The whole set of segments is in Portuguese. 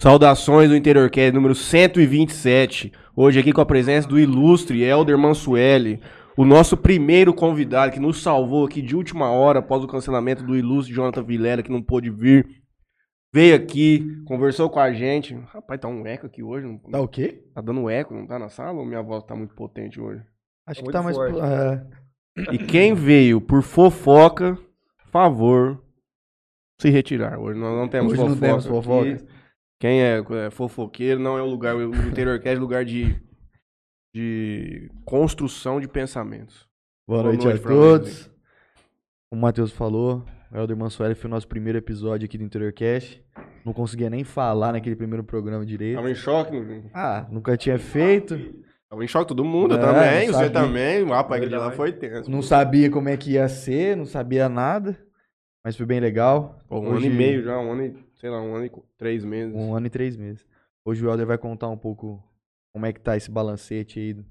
Saudações do Interiorcast número 127. Hoje aqui com a presença do ilustre Elder Mansueli, o nosso primeiro convidado que nos salvou aqui de última hora após o cancelamento do ilustre Jonathan Vilela, que não pôde vir. Veio aqui, conversou com a gente. Rapaz, tá um eco aqui hoje. Não... Tá o quê? Tá dando eco, não tá na sala ou minha voz tá muito potente hoje? Acho que Muito tá mais. forte. é, E quem veio por fofoca, favor, se retirar. Hoje nós não temos Hoje não fofoca. temos aqui. Quem é, é fofoqueiro não é o lugar, o interiorcast é lugar de, de construção de pensamentos. Boa, Boa noite, noite a todos. Como o Matheus falou, o Helder Mansueli foi o nosso primeiro episódio aqui do Interiorcast. Não conseguia nem falar naquele primeiro programa direito. Tava em choque? não- Ah, nunca tinha feito. Tava em choque todo mundo, eu É, também, você sabia. também. O rapaz, aquele lá foi tenso. Não sabia como é que ia ser, não sabia nada. Mas foi bem legal. Pô, um Hoje- ano e meio já, um ano e, sei lá, um ano e três meses. Um ano e três meses. Hoje o Helder vai contar um pouco como é que tá esse balancete aí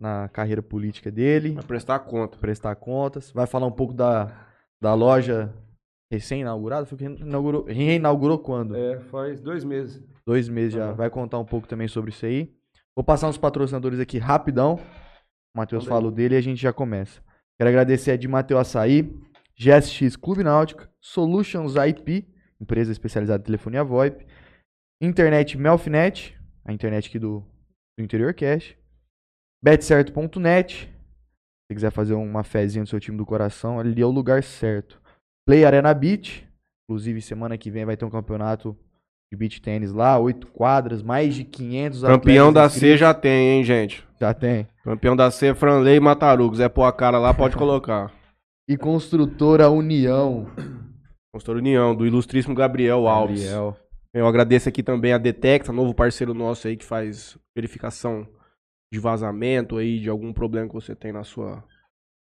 na carreira política dele. Vai prestar conta. prestar contas. Vai falar um pouco da, da loja recém-inaugurada. Foi que reinaugurou, reinaugurou quando? É, faz dois meses. Dois meses já. Aham. Vai contar um pouco também sobre isso aí. Vou passar uns patrocinadores aqui rapidão. O Matheus falou dele e a gente já começa. Quero agradecer a de Mateu Açaí, GSX Clube Náutica, Solutions IP, empresa especializada em telefonia VoIP, Internet Melfinet, a internet aqui do, do Interior Cash, betcerto.net, se quiser fazer uma fezinha no seu time do coração, ali é o lugar certo. Play Arena Beach, inclusive semana que vem vai ter um campeonato de beach tênis lá, oito quadras, mais de 500 Campeão da C já tem, hein, gente? Já tem. Campeão da C, Franley Matarugo. Quiser pôr a cara lá, pode colocar. E construtora União. Consultor União, do ilustríssimo Gabriel Alves. Gabriel. Eu agradeço aqui também a Detecta, novo parceiro nosso aí que faz verificação de vazamento aí, de algum problema que você tem na sua,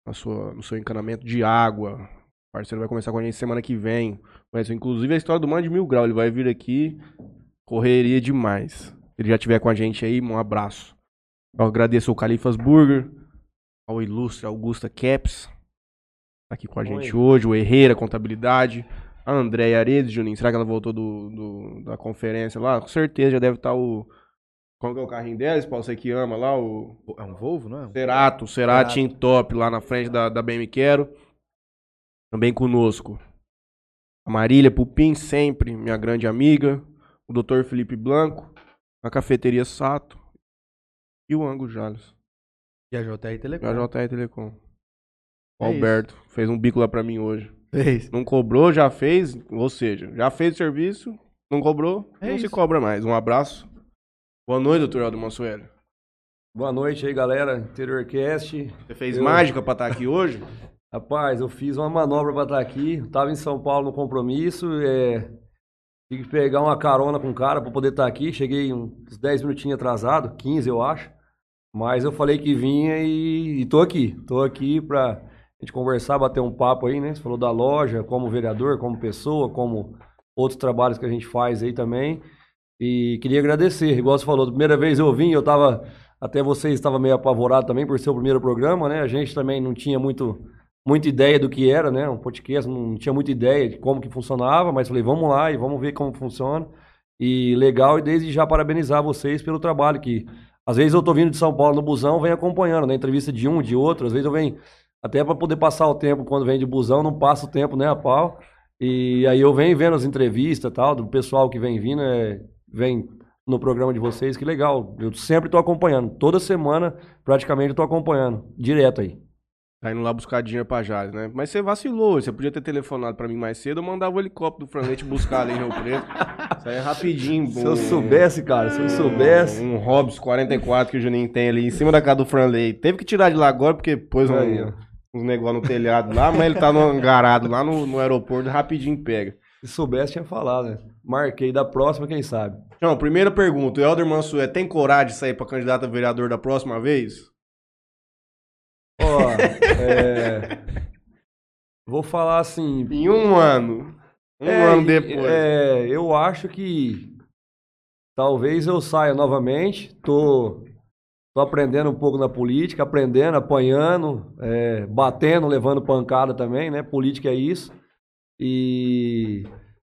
na sua, no seu encanamento de água. O parceiro vai começar com a gente semana que vem. Mas, inclusive a história do Mano de Mil Grau, ele vai vir aqui, correria demais. Se ele já estiver com a gente aí, um abraço. Eu agradeço ao Califas Burger, ao ilustre Augusta Caps, tá aqui com a gente Oi. hoje, o Herreira Contabilidade, a Andréia Aredes, Juninho, será que ela voltou do, do- da conferência lá? Com certeza já deve estar o... Qual que é o carrinho deles, pra você que ama lá, o É um Volvo, não é? Cerato, Cerato. Team Top lá na frente da, da BM Quero. Também conosco. A Marília Pupim, sempre, minha grande amiga. O Dr. Felipe Blanco. A Cafeteria Sato. E o Angus Jales. E a JR E a Telecom. JR Telecom. O É Alberto fez um bico lá pra mim hoje. Fez. Não cobrou, já fez. Ou seja, já fez o serviço, não cobrou, É não se isso. cobra mais. Um abraço. Boa noite, doutor Aldo Mansueli. Boa noite aí, galera. Interiorcast. Você fez Eu- mágica pra estar aqui hoje? Rapaz, eu fiz uma manobra pra estar aqui. Eu tava em São Paulo no compromisso. É... Tive que pegar uma carona com o cara pra poder estar aqui. Cheguei uns 10 minutinhos atrasado, 15 eu acho. Mas eu falei que vinha e, e tô aqui. Tô aqui pra gente conversar, bater um papo aí, né? Você falou da loja, como vereador, como pessoa, como outros trabalhos que a gente faz aí também. E queria agradecer, igual você falou, primeira vez eu vim, eu tava. Até vocês estavam meio apavorado também por ser o primeiro programa, né? A gente também não tinha muito, muita ideia do que era, né? Um podcast, não tinha muita ideia de como que funcionava, mas falei, vamos lá e vamos ver como funciona. E legal, e desde já parabenizar vocês pelo trabalho que. Às vezes eu tô vindo de São Paulo no busão, venho acompanhando, né? Entrevista de um, de outro, às vezes eu venho até para poder passar o tempo quando vem de busão, não passa o tempo, né, a pau. E aí eu venho vendo as entrevistas e tal, do pessoal que vem vindo, é, vem no programa de vocês, que legal. Eu sempre tô acompanhando. Toda semana, praticamente, eu tô acompanhando. Direto aí. Tá indo lá buscar dinheiro pra Jales, né? Mas você vacilou, você podia ter telefonado pra mim mais cedo, eu mandava o helicóptero do Franlete buscar ali em Rio Preto. Isso aí é rapidinho. Se eu um- soubesse, cara, se eu soubesse. Um Hobbs 44 que o Juninho tem ali em cima da casa do Franley. Teve que tirar de lá agora porque pôs um, Aí, ó. Uns negócios no telhado lá, mas ele tá no engarado lá no, no aeroporto, rapidinho pega. Se soubesse, tinha falado, né? Marquei da próxima, quem sabe. Então, primeira pergunta, o Helder Mansué tem coragem de sair pra candidato a vereador da próxima vez? Ó, é... Vou falar assim. Em um ano. Um é, ano depois. É, eu acho que talvez eu saia novamente. Tô, tô aprendendo um pouco na política, aprendendo, apanhando, é, batendo, levando pancada também, né? Política é isso. E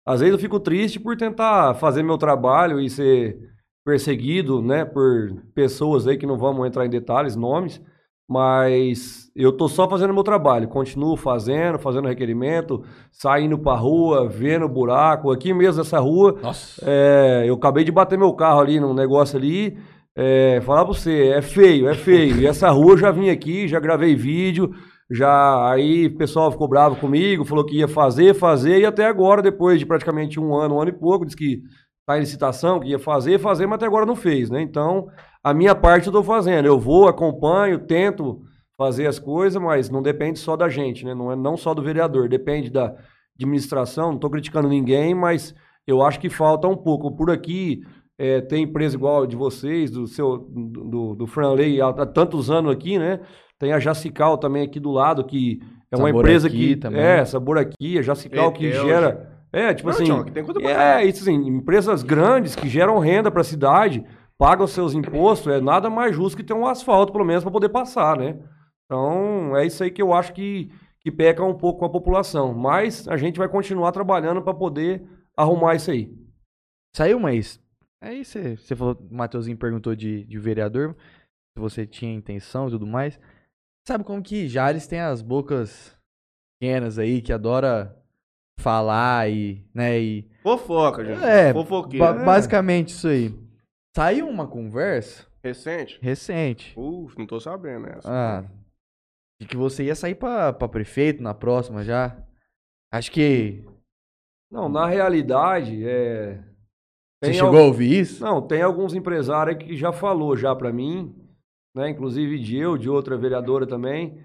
Às vezes eu fico triste por tentar fazer meu trabalho e ser perseguido, né, por pessoas aí que não vamos entrar em detalhes, nomes, mas eu tô só fazendo meu trabalho, continuo fazendo, fazendo requerimento, saindo pra rua, vendo buraco, aqui mesmo nessa rua, Nossa. é, eu acabei de bater meu carro ali num negócio ali, é, falar pra você, é feio, é feio, e essa rua eu já vim aqui, já gravei vídeo, já aí o pessoal ficou bravo comigo, falou que ia fazer, fazer, e até agora, depois de praticamente um ano, um ano e pouco, disse que tá em licitação, que ia fazer, fazer, mas até agora não fez, né? Então, a minha parte eu tô fazendo. Eu vou, acompanho, tento fazer as coisas, mas não depende só da gente, né? Não é não só do vereador, depende da administração. Não tô criticando ninguém, mas eu acho que falta um pouco. Por aqui é, tem empresa igual a de vocês, do seu do, do, Franley há, há tantos anos aqui, né? Tem a Jacical também aqui do lado, que é uma Sabor empresa aqui que. também. É, Sabor aqui, a Jacical que gera. É, tipo Não, assim. Pra é, isso assim, empresas grandes que geram renda para a cidade, pagam seus impostos, é nada mais justo que ter um asfalto, pelo menos, para poder passar, né? Então, é isso aí que eu acho que, que peca um pouco com a população. Mas a gente vai continuar trabalhando para poder arrumar isso aí. Saiu, mas. Aí você, você falou, o Matheusinho perguntou de, de vereador, se você tinha intenção e tudo mais. Sabe como que Jales tem as bocas pequenas aí, que adora falar e, né, e... Fofoca, gente. É, Fofoqueiro. ba- basicamente isso aí. Saiu uma conversa Recente? recente. Uf, não tô sabendo essa. Ah, de que você ia sair pra, pra prefeito na próxima já. Acho que... Não, na realidade, é. Você tem chegou al- a ouvir isso? Não, tem alguns empresários que já falou já para mim, né? Inclusive de eu, de outra vereadora também,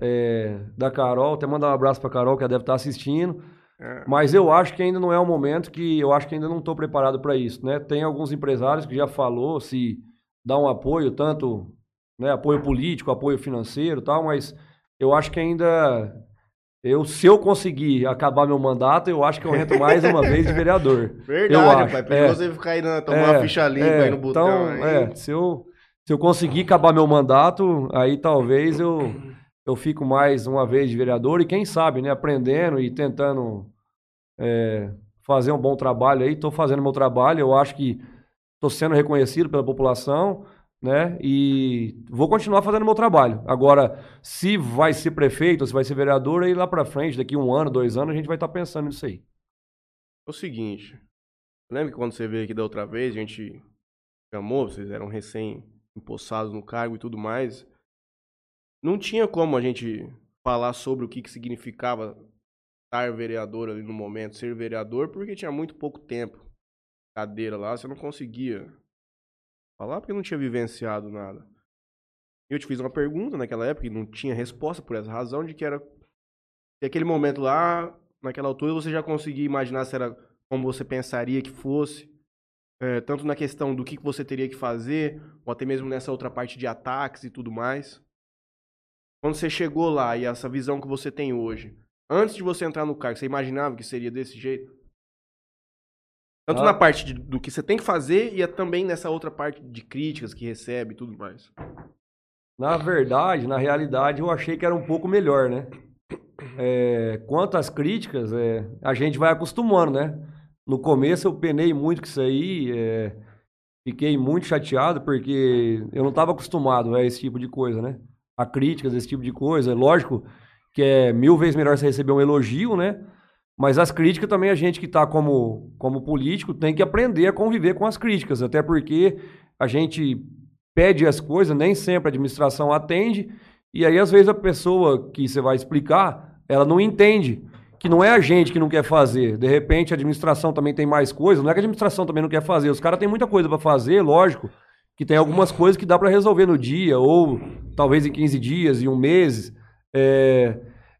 é, da Carol. Até mandar um abraço pra Carol, que ela deve estar assistindo. É. Mas eu acho que ainda não é o momento que eu acho que ainda não estou preparado para isso, né? Tem alguns empresários que já falou se dá um apoio, tanto né, apoio político, apoio financeiro, e tal, mas eu acho que ainda eu se eu conseguir acabar meu mandato, eu acho que eu entro mais uma vez de vereador. Verdade, Eu pai. acho, Pra é. você ficar aí, na, tomar É, uma ficha limpa é, aí no botão. Então, aí. é, se eu se eu conseguir acabar meu mandato, aí talvez eu eu fico mais uma vez de vereador e quem sabe, né, aprendendo e tentando é, fazer um bom trabalho aí. Estou fazendo meu trabalho, eu acho que estou sendo reconhecido pela população, né? E vou continuar fazendo meu trabalho. Agora, se vai ser prefeito, se vai ser vereador, aí lá para frente, daqui um ano, dois anos, a gente vai estar pensando nisso aí. É o seguinte. Lembra que quando você veio aqui da outra vez, a gente chamou, vocês eram recém-empossados no cargo e tudo mais. Não tinha como a gente falar sobre o que, que significava estar vereador ali no momento, ser vereador, porque tinha muito pouco tempo. Cadeira lá, você não conseguia falar porque não tinha vivenciado nada. Eu te fiz uma pergunta naquela época e não tinha resposta por essa razão de que era que aquele momento lá, naquela altura, você já conseguia imaginar se era como você pensaria que fosse, é, tanto na questão do que você teria que fazer, ou até mesmo nessa outra parte de ataques e tudo mais. Quando você chegou lá e essa visão que você tem hoje, antes de você entrar no cargo, você imaginava que seria desse jeito? Tanto Ah. na parte de- do que você tem que fazer e é também nessa outra parte de críticas que recebe e tudo mais. Na verdade, na realidade, eu achei que era um pouco melhor, né? É, quanto às críticas, é, a gente vai acostumando, né? No começo eu penei muito com isso aí, é, fiquei muito chateado porque eu não estava acostumado a esse tipo de coisa, né? A críticas, esse tipo de coisa. Lógico que é mil vezes melhor você receber um elogio, né? Mas as críticas também a gente que está como, como político tem que aprender a conviver com as críticas, até porque a gente pede as coisas, nem sempre a administração atende, e aí às vezes a pessoa que você vai explicar, ela não entende que não é a gente que não quer fazer. De repente a administração também tem mais coisas, não é que a administração também não quer fazer, os caras têm muita coisa para fazer, lógico, que tem algumas coisas que dá para resolver no dia, ou talvez em 15 dias, em um mês, é,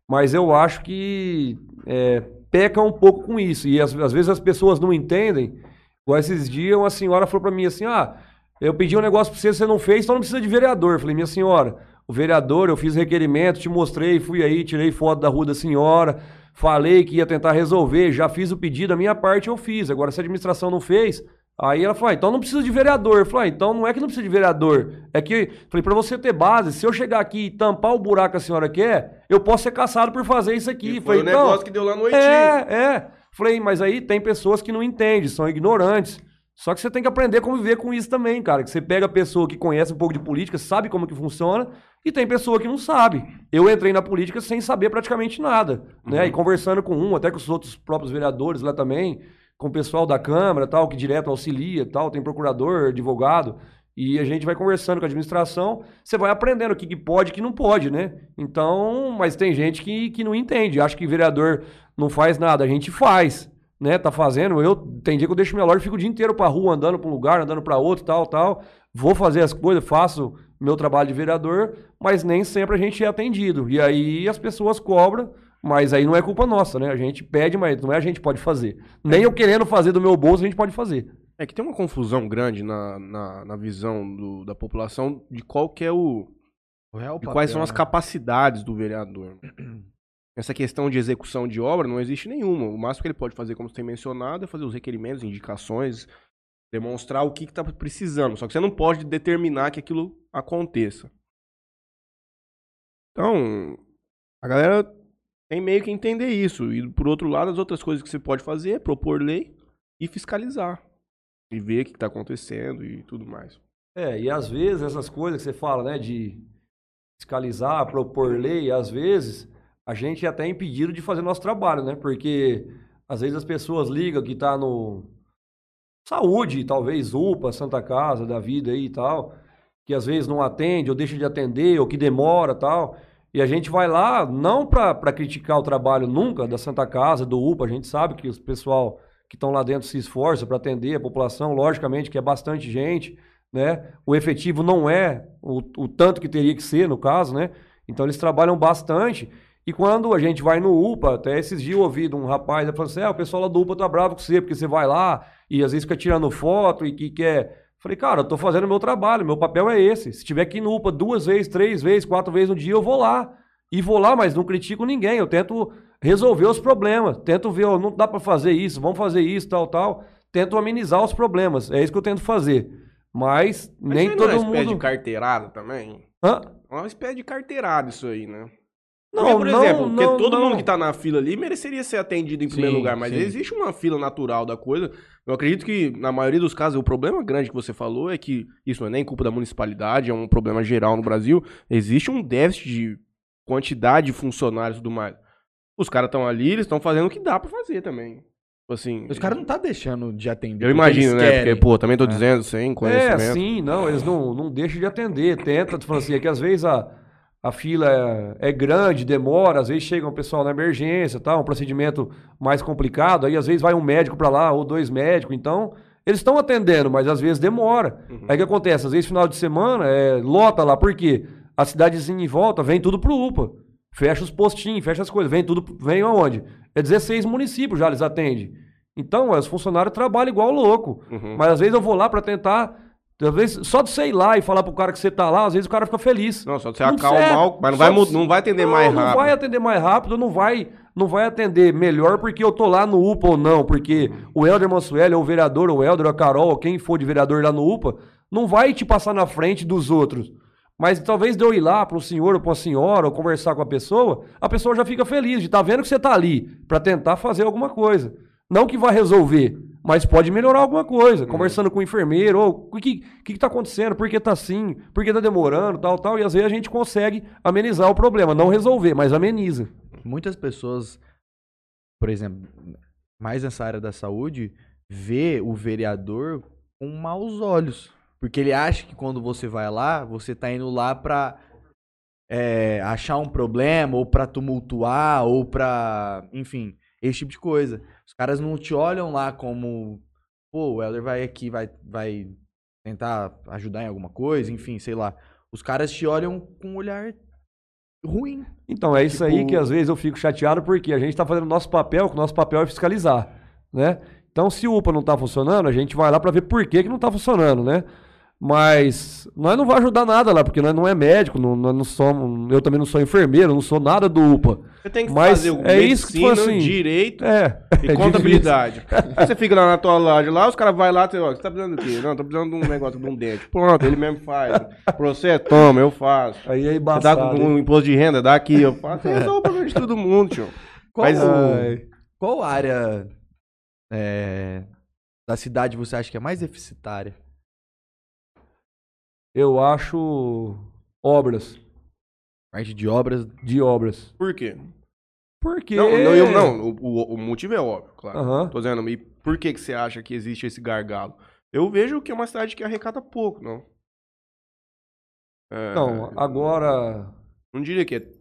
mas eu acho que é, peca um pouco com isso, e às, às vezes as pessoas não entendem, igual esses dias uma senhora falou para mim assim, ah, eu pedi um negócio pra você, você não fez, então não precisa de vereador. Eu falei, minha senhora, o vereador, eu fiz requerimento, te mostrei, fui aí, tirei foto da rua da senhora, falei que ia tentar resolver, já fiz o pedido, a minha parte eu fiz. Agora, se a administração não fez, aí ela falou, ah, então não precisa de vereador. Eu falei, ah, então não é que não precisa de vereador, é que, falei, pra você ter base, se eu chegar aqui e tampar o buraco que a senhora quer, eu posso ser caçado por fazer isso aqui. E foi falei, o então, negócio que deu lá no Haiti. é, é. Falei, mas aí tem pessoas que não entendem, são ignorantes. Só que você tem que aprender a conviver com isso também, cara. Que você pega a pessoa que conhece um pouco de política, sabe como que funciona, e tem pessoa que não sabe. Eu entrei na política sem saber praticamente nada, né? E conversando com um, até com os outros próprios vereadores lá também, com o pessoal da Câmara, tal, que direto auxilia, tal, tem procurador, advogado, e a gente vai conversando com a administração, você vai aprendendo o que, que pode e o que não pode, né? Então, mas tem gente que, que não entende, acha que vereador não faz nada, a gente faz, né? Tá fazendo, eu tem dia que eu deixo minha loja fico o dia inteiro pra rua, andando pra um lugar, andando pra outro, tal, tal, vou fazer as coisas, faço meu trabalho de vereador, mas nem sempre a gente é atendido, e aí as pessoas cobram, mas aí não é culpa nossa, né? A gente pede, mas não é a gente pode fazer. Nem eu querendo fazer do meu bolso, a gente pode fazer. É que tem uma confusão grande na, na, na visão do- da população de qual que é o. O real de papel, quais são as né? capacidades do vereador. Essa questão de execução de obra não existe nenhuma. O máximo que ele pode fazer, como você tem mencionado, é fazer os requerimentos, indicações, demonstrar o que está precisando. Só que você não pode determinar que aquilo aconteça. Então, a galera tem meio que entender isso. E por outro lado, as outras coisas que você pode fazer é propor lei e fiscalizar. E ver o que está acontecendo e tudo mais. É, e às vezes essas coisas que você fala, né, de fiscalizar, propor lei, às vezes a gente é até impedido de fazer nosso trabalho, né? Porque às vezes as pessoas ligam que tá no saúde, talvez UPA, Santa Casa da vida aí e tal, que às vezes não atende ou deixa de atender ou que demora tal. E a gente vai lá não para criticar o trabalho nunca da Santa Casa, do UPA, a gente sabe que o pessoal que estão lá dentro se esforça para atender a população, logicamente que é bastante gente, né? O efetivo não é o, o tanto que teria que ser, no caso, né? Então eles trabalham bastante. E quando a gente vai no UPA, até esses dias eu ouvi de um rapaz falando assim: é, o pessoal lá do UPA tá bravo com você, porque você vai lá e às vezes fica tirando foto e que quer. Falei, cara, eu tô fazendo o meu trabalho, meu papel é esse. Se tiver que ir no UPA duas vezes, três vezes, quatro vezes no dia, eu vou lá. E vou lá, mas não critico ninguém. Eu tento resolver os problemas. Tento ver, ó, não dá para fazer isso, vamos fazer isso, tal, tal. Tento amenizar os problemas. É isso que eu tento fazer. Mas, Mas nem aí todo não é uma espécie mundo. de carteirada também? Hã? É uma espécie de carteirada isso aí, né? Não, Porque, por não, exemplo, porque não, todo não. mundo que tá na fila ali mereceria ser atendido em primeiro Sim, lugar, mas sim. existe uma fila natural da coisa. Eu acredito que, na maioria dos casos, o problema grande que você falou é que isso não é nem culpa da municipalidade, é um problema geral no Brasil. Existe um déficit de quantidade de funcionários e tudo mais. Os caras estão ali, eles estão fazendo o que dá pra fazer também. Tipo Assim, Os caras não tá deixando de atender. Eu porque imagino, eles né? querem. Porque, pô, também tô É. dizendo, sem É, conhecimento. sim, não, eles não, não deixam de atender. Tenta, tu fala assim, é que às vezes a, a fila é, é grande, demora, às vezes chega um pessoal na emergência, tá, um procedimento mais complicado, aí às vezes vai um médico pra lá ou dois médicos, então eles estão atendendo, mas às vezes demora. Uhum. Aí o que acontece? Às vezes final de semana é, lota lá, por quê? A cidadezinha em volta vem tudo pro UPA. Fecha os postinhos, fecha as coisas, vem tudo, vem aonde? É 16 municípios já eles atendem. Então, os funcionários trabalham igual louco. Uhum. Mas às vezes eu vou lá pra tentar. Às vezes, só de você ir lá e falar pro cara que você tá lá, às vezes o cara fica feliz. Não, só de você Não acalmar, o- mas não vai, de- não vai atender não, mais Não rápido. vai atender mais rápido, não vai, não vai atender melhor porque eu tô lá no UPA ou não. Porque o Helder Mansueli, ou o vereador, ou o Helder, ou a Carol, ou quem for de vereador lá no UPA, não vai te passar na frente dos outros. Mas talvez de eu ir lá para um senhor ou para uma senhora ou conversar com a pessoa, a pessoa já fica feliz de estar vendo que você tá ali para tentar fazer alguma coisa. Não que vai resolver, mas pode melhorar alguma coisa. Conversando com o enfermeiro, ou o que, que, que tá acontecendo, por que tá assim, por que tá demorando, tal, tal. E às vezes a gente consegue amenizar o problema. Não resolver, mas ameniza. Muitas pessoas, por exemplo, mais nessa área da saúde, vê o vereador com maus olhos. Porque ele acha que quando você vai lá, você tá indo lá pra é, achar um problema, ou pra tumultuar, ou pra. Enfim, esse tipo de coisa. Os caras não te olham lá como. Pô, o Helder vai aqui, vai, vai tentar ajudar em alguma coisa, enfim, sei lá. Os caras te olham com um olhar ruim. Então, é isso Tipo- aí que às vezes eu fico chateado porque a gente está fazendo o nosso papel, que o nosso papel é fiscalizar, né? Então, se o UPA não está funcionando, a gente vai lá para ver por que, que não está funcionando, né? Mas nós não vai ajudar nada lá, porque nós não é médico, não, nós não somos, eu também não sou enfermeiro, não sou nada do UPA. Você tem que Mas fazer o é isso que, tipo assim, direito É. e contabilidade. Aí você fica lá na tua loja, lá os caras vão lá, você, ó, você tá precisando do quê? Não, tô precisando de um negócio de um dente. Pronto, ele mesmo faz. Você, toma, eu faço. Aí é Você embaçado. dá com um imposto de renda, dá aqui, eu faço. Resolve o problema de todo mundo, tio. Qual, Mas qual área é, da cidade você acha que é mais deficitária? Eu acho obras. Parte de obras. De obras. Por quê? Porque. Não, não, eu, não o, o- o motivo é óbvio, claro. Aham. Tô dizendo, e por que, que você acha que existe esse gargalo? Eu vejo que é uma cidade que arrecada pouco, não. É, Não, agora. Não diria que é.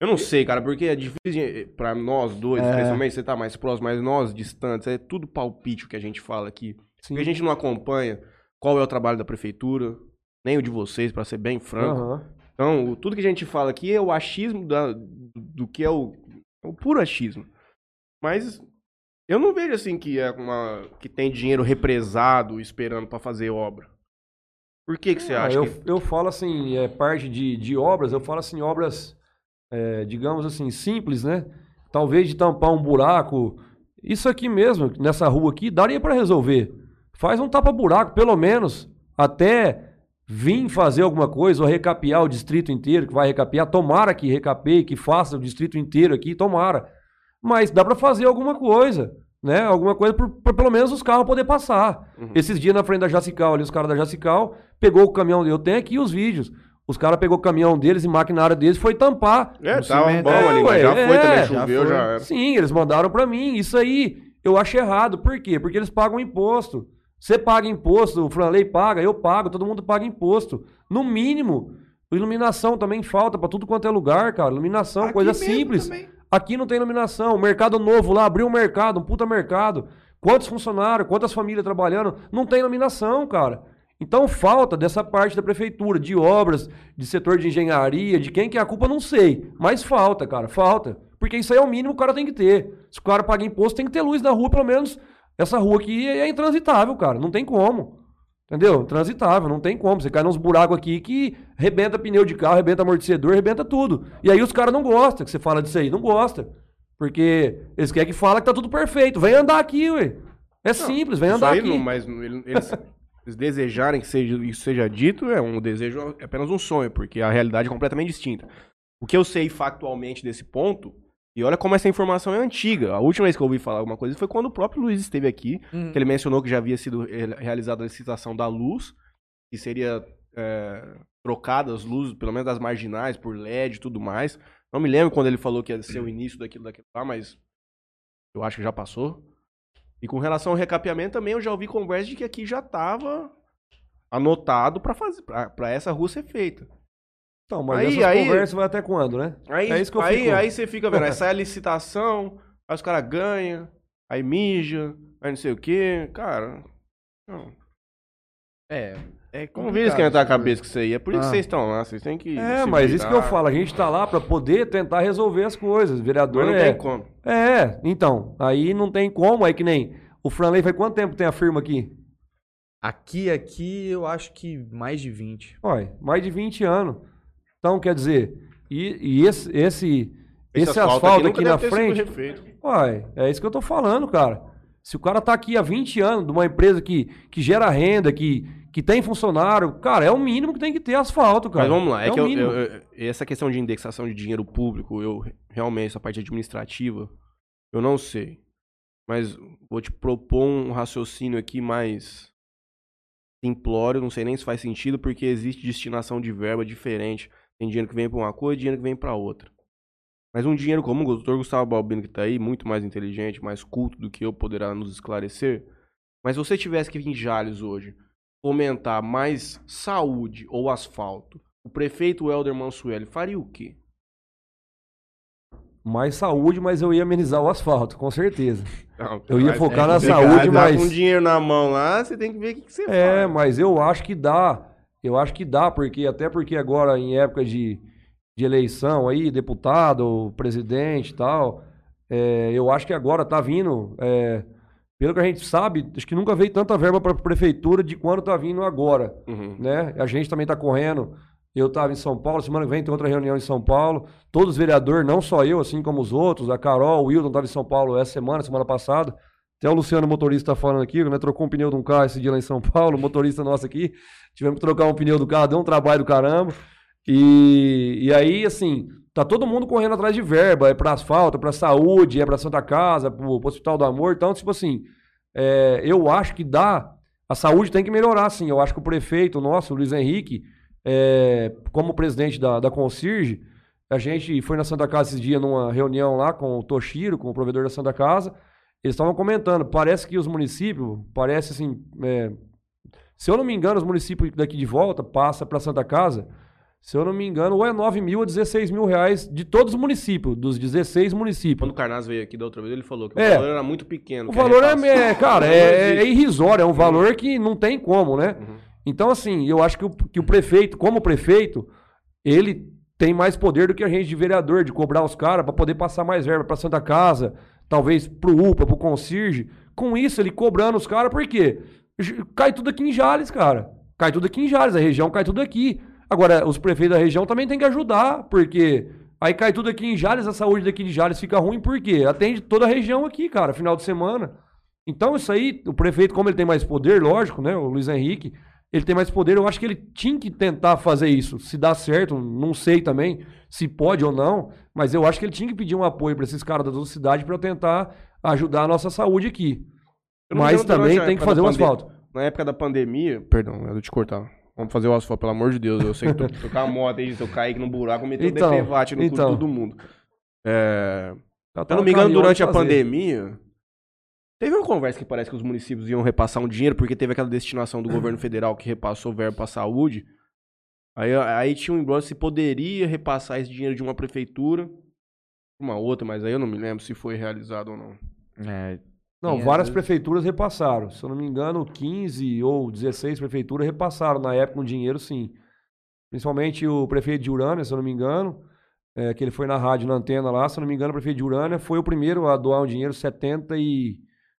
Eu não sei, cara, porque é difícil de- pra nós dois, É. especialmente, você tá mais próximo, mas nós distantes, é tudo palpite o que a gente fala aqui. Sim. Porque a gente não acompanha qual é o trabalho da prefeitura, nem o de vocês, pra ser bem franco. Aham. Então, tudo que a gente fala aqui é o achismo da, do que é o, é o puro achismo. Mas eu não vejo assim que é uma que tem dinheiro represado esperando pra fazer obra. Por que que você Ah, acha eu, que eu falo assim, é parte de, de obras, eu falo assim, obras, é, digamos assim, simples, né? Talvez de tampar um buraco. Isso aqui mesmo, nessa rua aqui, daria para resolver. Faz um tapa-buraco, pelo menos, até vir fazer alguma coisa ou recapear o distrito inteiro, que vai recapear. Tomara que recapeie, que faça o distrito inteiro aqui, tomara. Mas dá para fazer alguma coisa, né? Alguma coisa para pelo menos os carros poder passar. Uhum. Esses dias na frente da Jacical, ali os caras da Jacical, pegou o caminhão, eu tenho aqui os vídeos. Os caras pegou o caminhão deles e maquinária deles foi tampar. É, tava cimento. bom É, ali, ué, mas já foi é, também, já choveu, foi. já era. Sim, eles mandaram pra mim. Isso aí eu acho errado. Por quê? Porque eles pagam imposto. Você paga imposto, o Franley paga, eu pago, todo mundo paga imposto. No mínimo, iluminação também falta pra tudo quanto é lugar, cara. Iluminação, Aqui coisa simples. também. Aqui não tem iluminação. Mercado novo lá, abriu um mercado, um puta mercado. Quantos funcionários, quantas famílias trabalhando? Não tem iluminação, cara. Então falta dessa parte da prefeitura, de obras, de setor de engenharia, de quem que é a culpa, não sei. Mas falta, cara, falta. Porque isso aí é o mínimo que o cara tem que ter. Se o cara paga imposto, tem que ter luz na rua, pelo menos. Essa rua aqui é intransitável, cara. Não tem como. Entendeu? Transitável, não tem como. Você cai nos buracos aqui que rebenta pneu de carro, rebenta amortecedor, rebenta tudo. E aí os caras não gostam que você fala disso aí. Não gosta. Porque eles querem que fala que tá tudo perfeito. Vem andar aqui, ué. É simples, vem andar aí aqui. não, mas ele- eles, eles desejarem que seja, isso seja dito é um desejo, é apenas um sonho, porque a realidade é completamente distinta. O que eu sei factualmente desse ponto, e olha como essa informação é antiga. A última vez que eu ouvi falar alguma coisa foi quando o próprio Luiz esteve aqui, Hum. que ele mencionou que já havia sido re- realizada a licitação da luz, que seria é, trocada as luzes, pelo menos das marginais, por LED e tudo mais. Não me lembro quando ele falou que ia ser o início daquilo, daquilo lá, mas eu acho que já passou. E com relação ao recapeamento também, eu já ouvi conversa de que aqui já estava anotado para fazer para essa rua ser feita. Então, mas Aí- essas aí- conversas vai até quando, né? Aí, É isso que eu aí, fico- aí você fica vendo, aí sai a licitação, aí os caras ganham, aí mija, aí não sei o quê. Cara, não. É, é Como vê esquentar a cabeça com isso aí. É por isso Ah. que vocês estão lá, vocês têm que. É, se mas isso que eu virar. falo. A gente tá lá pra poder tentar resolver as coisas. Vereador Mas não é... tem como. É, então. Aí não tem como. Aí que nem... O Franley faz quanto tempo tem a firma aqui? Aqui, aqui, eu acho que mais de 20. Olha, mais de 20 anos. Então, quer dizer, e, e esse, esse, esse, asfalto asfalto, nunca aqui, na frente, uai, é isso que eu tô falando, cara. Se o cara tá aqui há 20 anos, de uma empresa que, que gera renda, que, que tem funcionário, cara, é o mínimo que tem que ter asfalto, cara. Mas vamos lá, é, que o eu- eu- eu- essa questão de indexação de dinheiro público, eu realmente, essa parte administrativa, eu não sei. Mas vou te propor um raciocínio aqui mais simplório, não sei nem se faz sentido, porque existe destinação de verba diferente. Tem dinheiro que vem para uma coisa e dinheiro que vem para outra. Mas um dinheiro comum, o doutor Gustavo Balbino, que tá aí, muito mais inteligente, mais culto do que eu, poderá nos esclarecer. Mas se você tivesse que vir em Jales hoje, fomentar mais saúde ou asfalto, o prefeito Helder Mansueli faria o quê? Mais saúde, mas eu ia amenizar o asfalto, com certeza. Não, Eu ia focar é na saúde, mas- com dinheiro na mão lá, você tem que ver o que, que você É, faz. mas eu acho que dá. Eu acho que dá, porque até porque agora em época de, de eleição aí, deputado, presidente e tal, é, eu acho que agora tá vindo, é, pelo que a gente sabe, acho que nunca veio tanta verba para prefeitura de quando tá vindo agora, Uhum. né? A gente também tá correndo. Eu estava em São Paulo, semana que vem tem outra reunião em São Paulo. Todos os vereadores, não só eu, assim como os outros, a Carol, o Wilton estava em São Paulo essa semana, semana passada. Até o Luciano, motorista, tá falando aqui, né? Trocou um pneu de um carro esse dia lá em São Paulo, motorista nosso aqui. Tivemos que trocar um pneu do carro, deu um trabalho do caramba. E, e aí, assim, tá todo mundo correndo atrás de verba, é pra asfalto, é pra saúde, é pra Santa Casa, pro, pro Hospital do Amor. Então, tipo assim, é, eu acho que dá. A saúde tem que melhorar, sim. Eu acho que o prefeito nosso, o Luiz Henrique, é, como presidente da, da Concirge, a gente foi na Santa Casa esses dias numa reunião lá com o Toshiro, com o provedor da Santa Casa. Eles estavam comentando, parece que os municípios, parece assim, é, se eu não me engano, os municípios daqui de volta passa para Santa Casa, se eu não me engano, ou é 9 mil ou 16 mil reais de todos os municípios, dos 16 municípios. Quando o Carnaz veio aqui da outra vez, ele falou que É. o valor era muito pequeno. O valor é, é, cara, é, é irrisório, é um valor que não tem como, né? Uhum. Então, assim, eu acho que o, que o prefeito, como prefeito, ele tem mais poder do que a gente de vereador, de cobrar os caras para poder passar mais verba para Santa Casa, talvez pro UPA, pro Concirge. Com isso, ele cobrando os caras, por quê? Cai tudo aqui em Jales, cara. Cai tudo aqui em Jales, a região cai tudo aqui. Agora, os prefeitos da região também têm que ajudar, porque aí cai tudo aqui em Jales, a saúde daqui de Jales fica ruim, por quê? Atende toda a região aqui, cara, final de semana. Então, isso aí, o prefeito, como ele tem mais poder, lógico, né? O Luiz Henrique, ele tem mais poder, eu acho que ele tinha que tentar fazer isso. Se dá certo, não sei também se pode ou não, mas eu acho que ele tinha que pedir um apoio para esses caras da sua cidade para tentar ajudar a nossa saúde aqui. Não Mas também tem que fazer o asfalto. Na época da pandemia, perdão, eu te cortar. Vamos fazer o asfalto, pelo amor de Deus. Eu sei que tu tocar a moto aí, se eu cair aqui no buraco, meter Então, o defevate no cu de então. todo mundo. É, tá eu não no me engano, durante a fazer. pandemia, teve uma conversa que parece que os municípios iam repassar um dinheiro, porque teve aquela destinação do governo federal que repassou verbo para saúde. Aí, aí tinha um embrólio se poderia repassar esse dinheiro de uma prefeitura uma outra, mas aí eu não me lembro se foi realizado ou não. É, Não, várias vezes- prefeituras repassaram. Se eu não me engano, 15 ou 16 prefeituras repassaram na época um dinheiro, sim. Principalmente o prefeito de Urânia, se eu não me engano, é, que ele foi na rádio, na antena lá, se eu não me engano, o prefeito de Urânia foi o primeiro a doar um dinheiro, 70 e,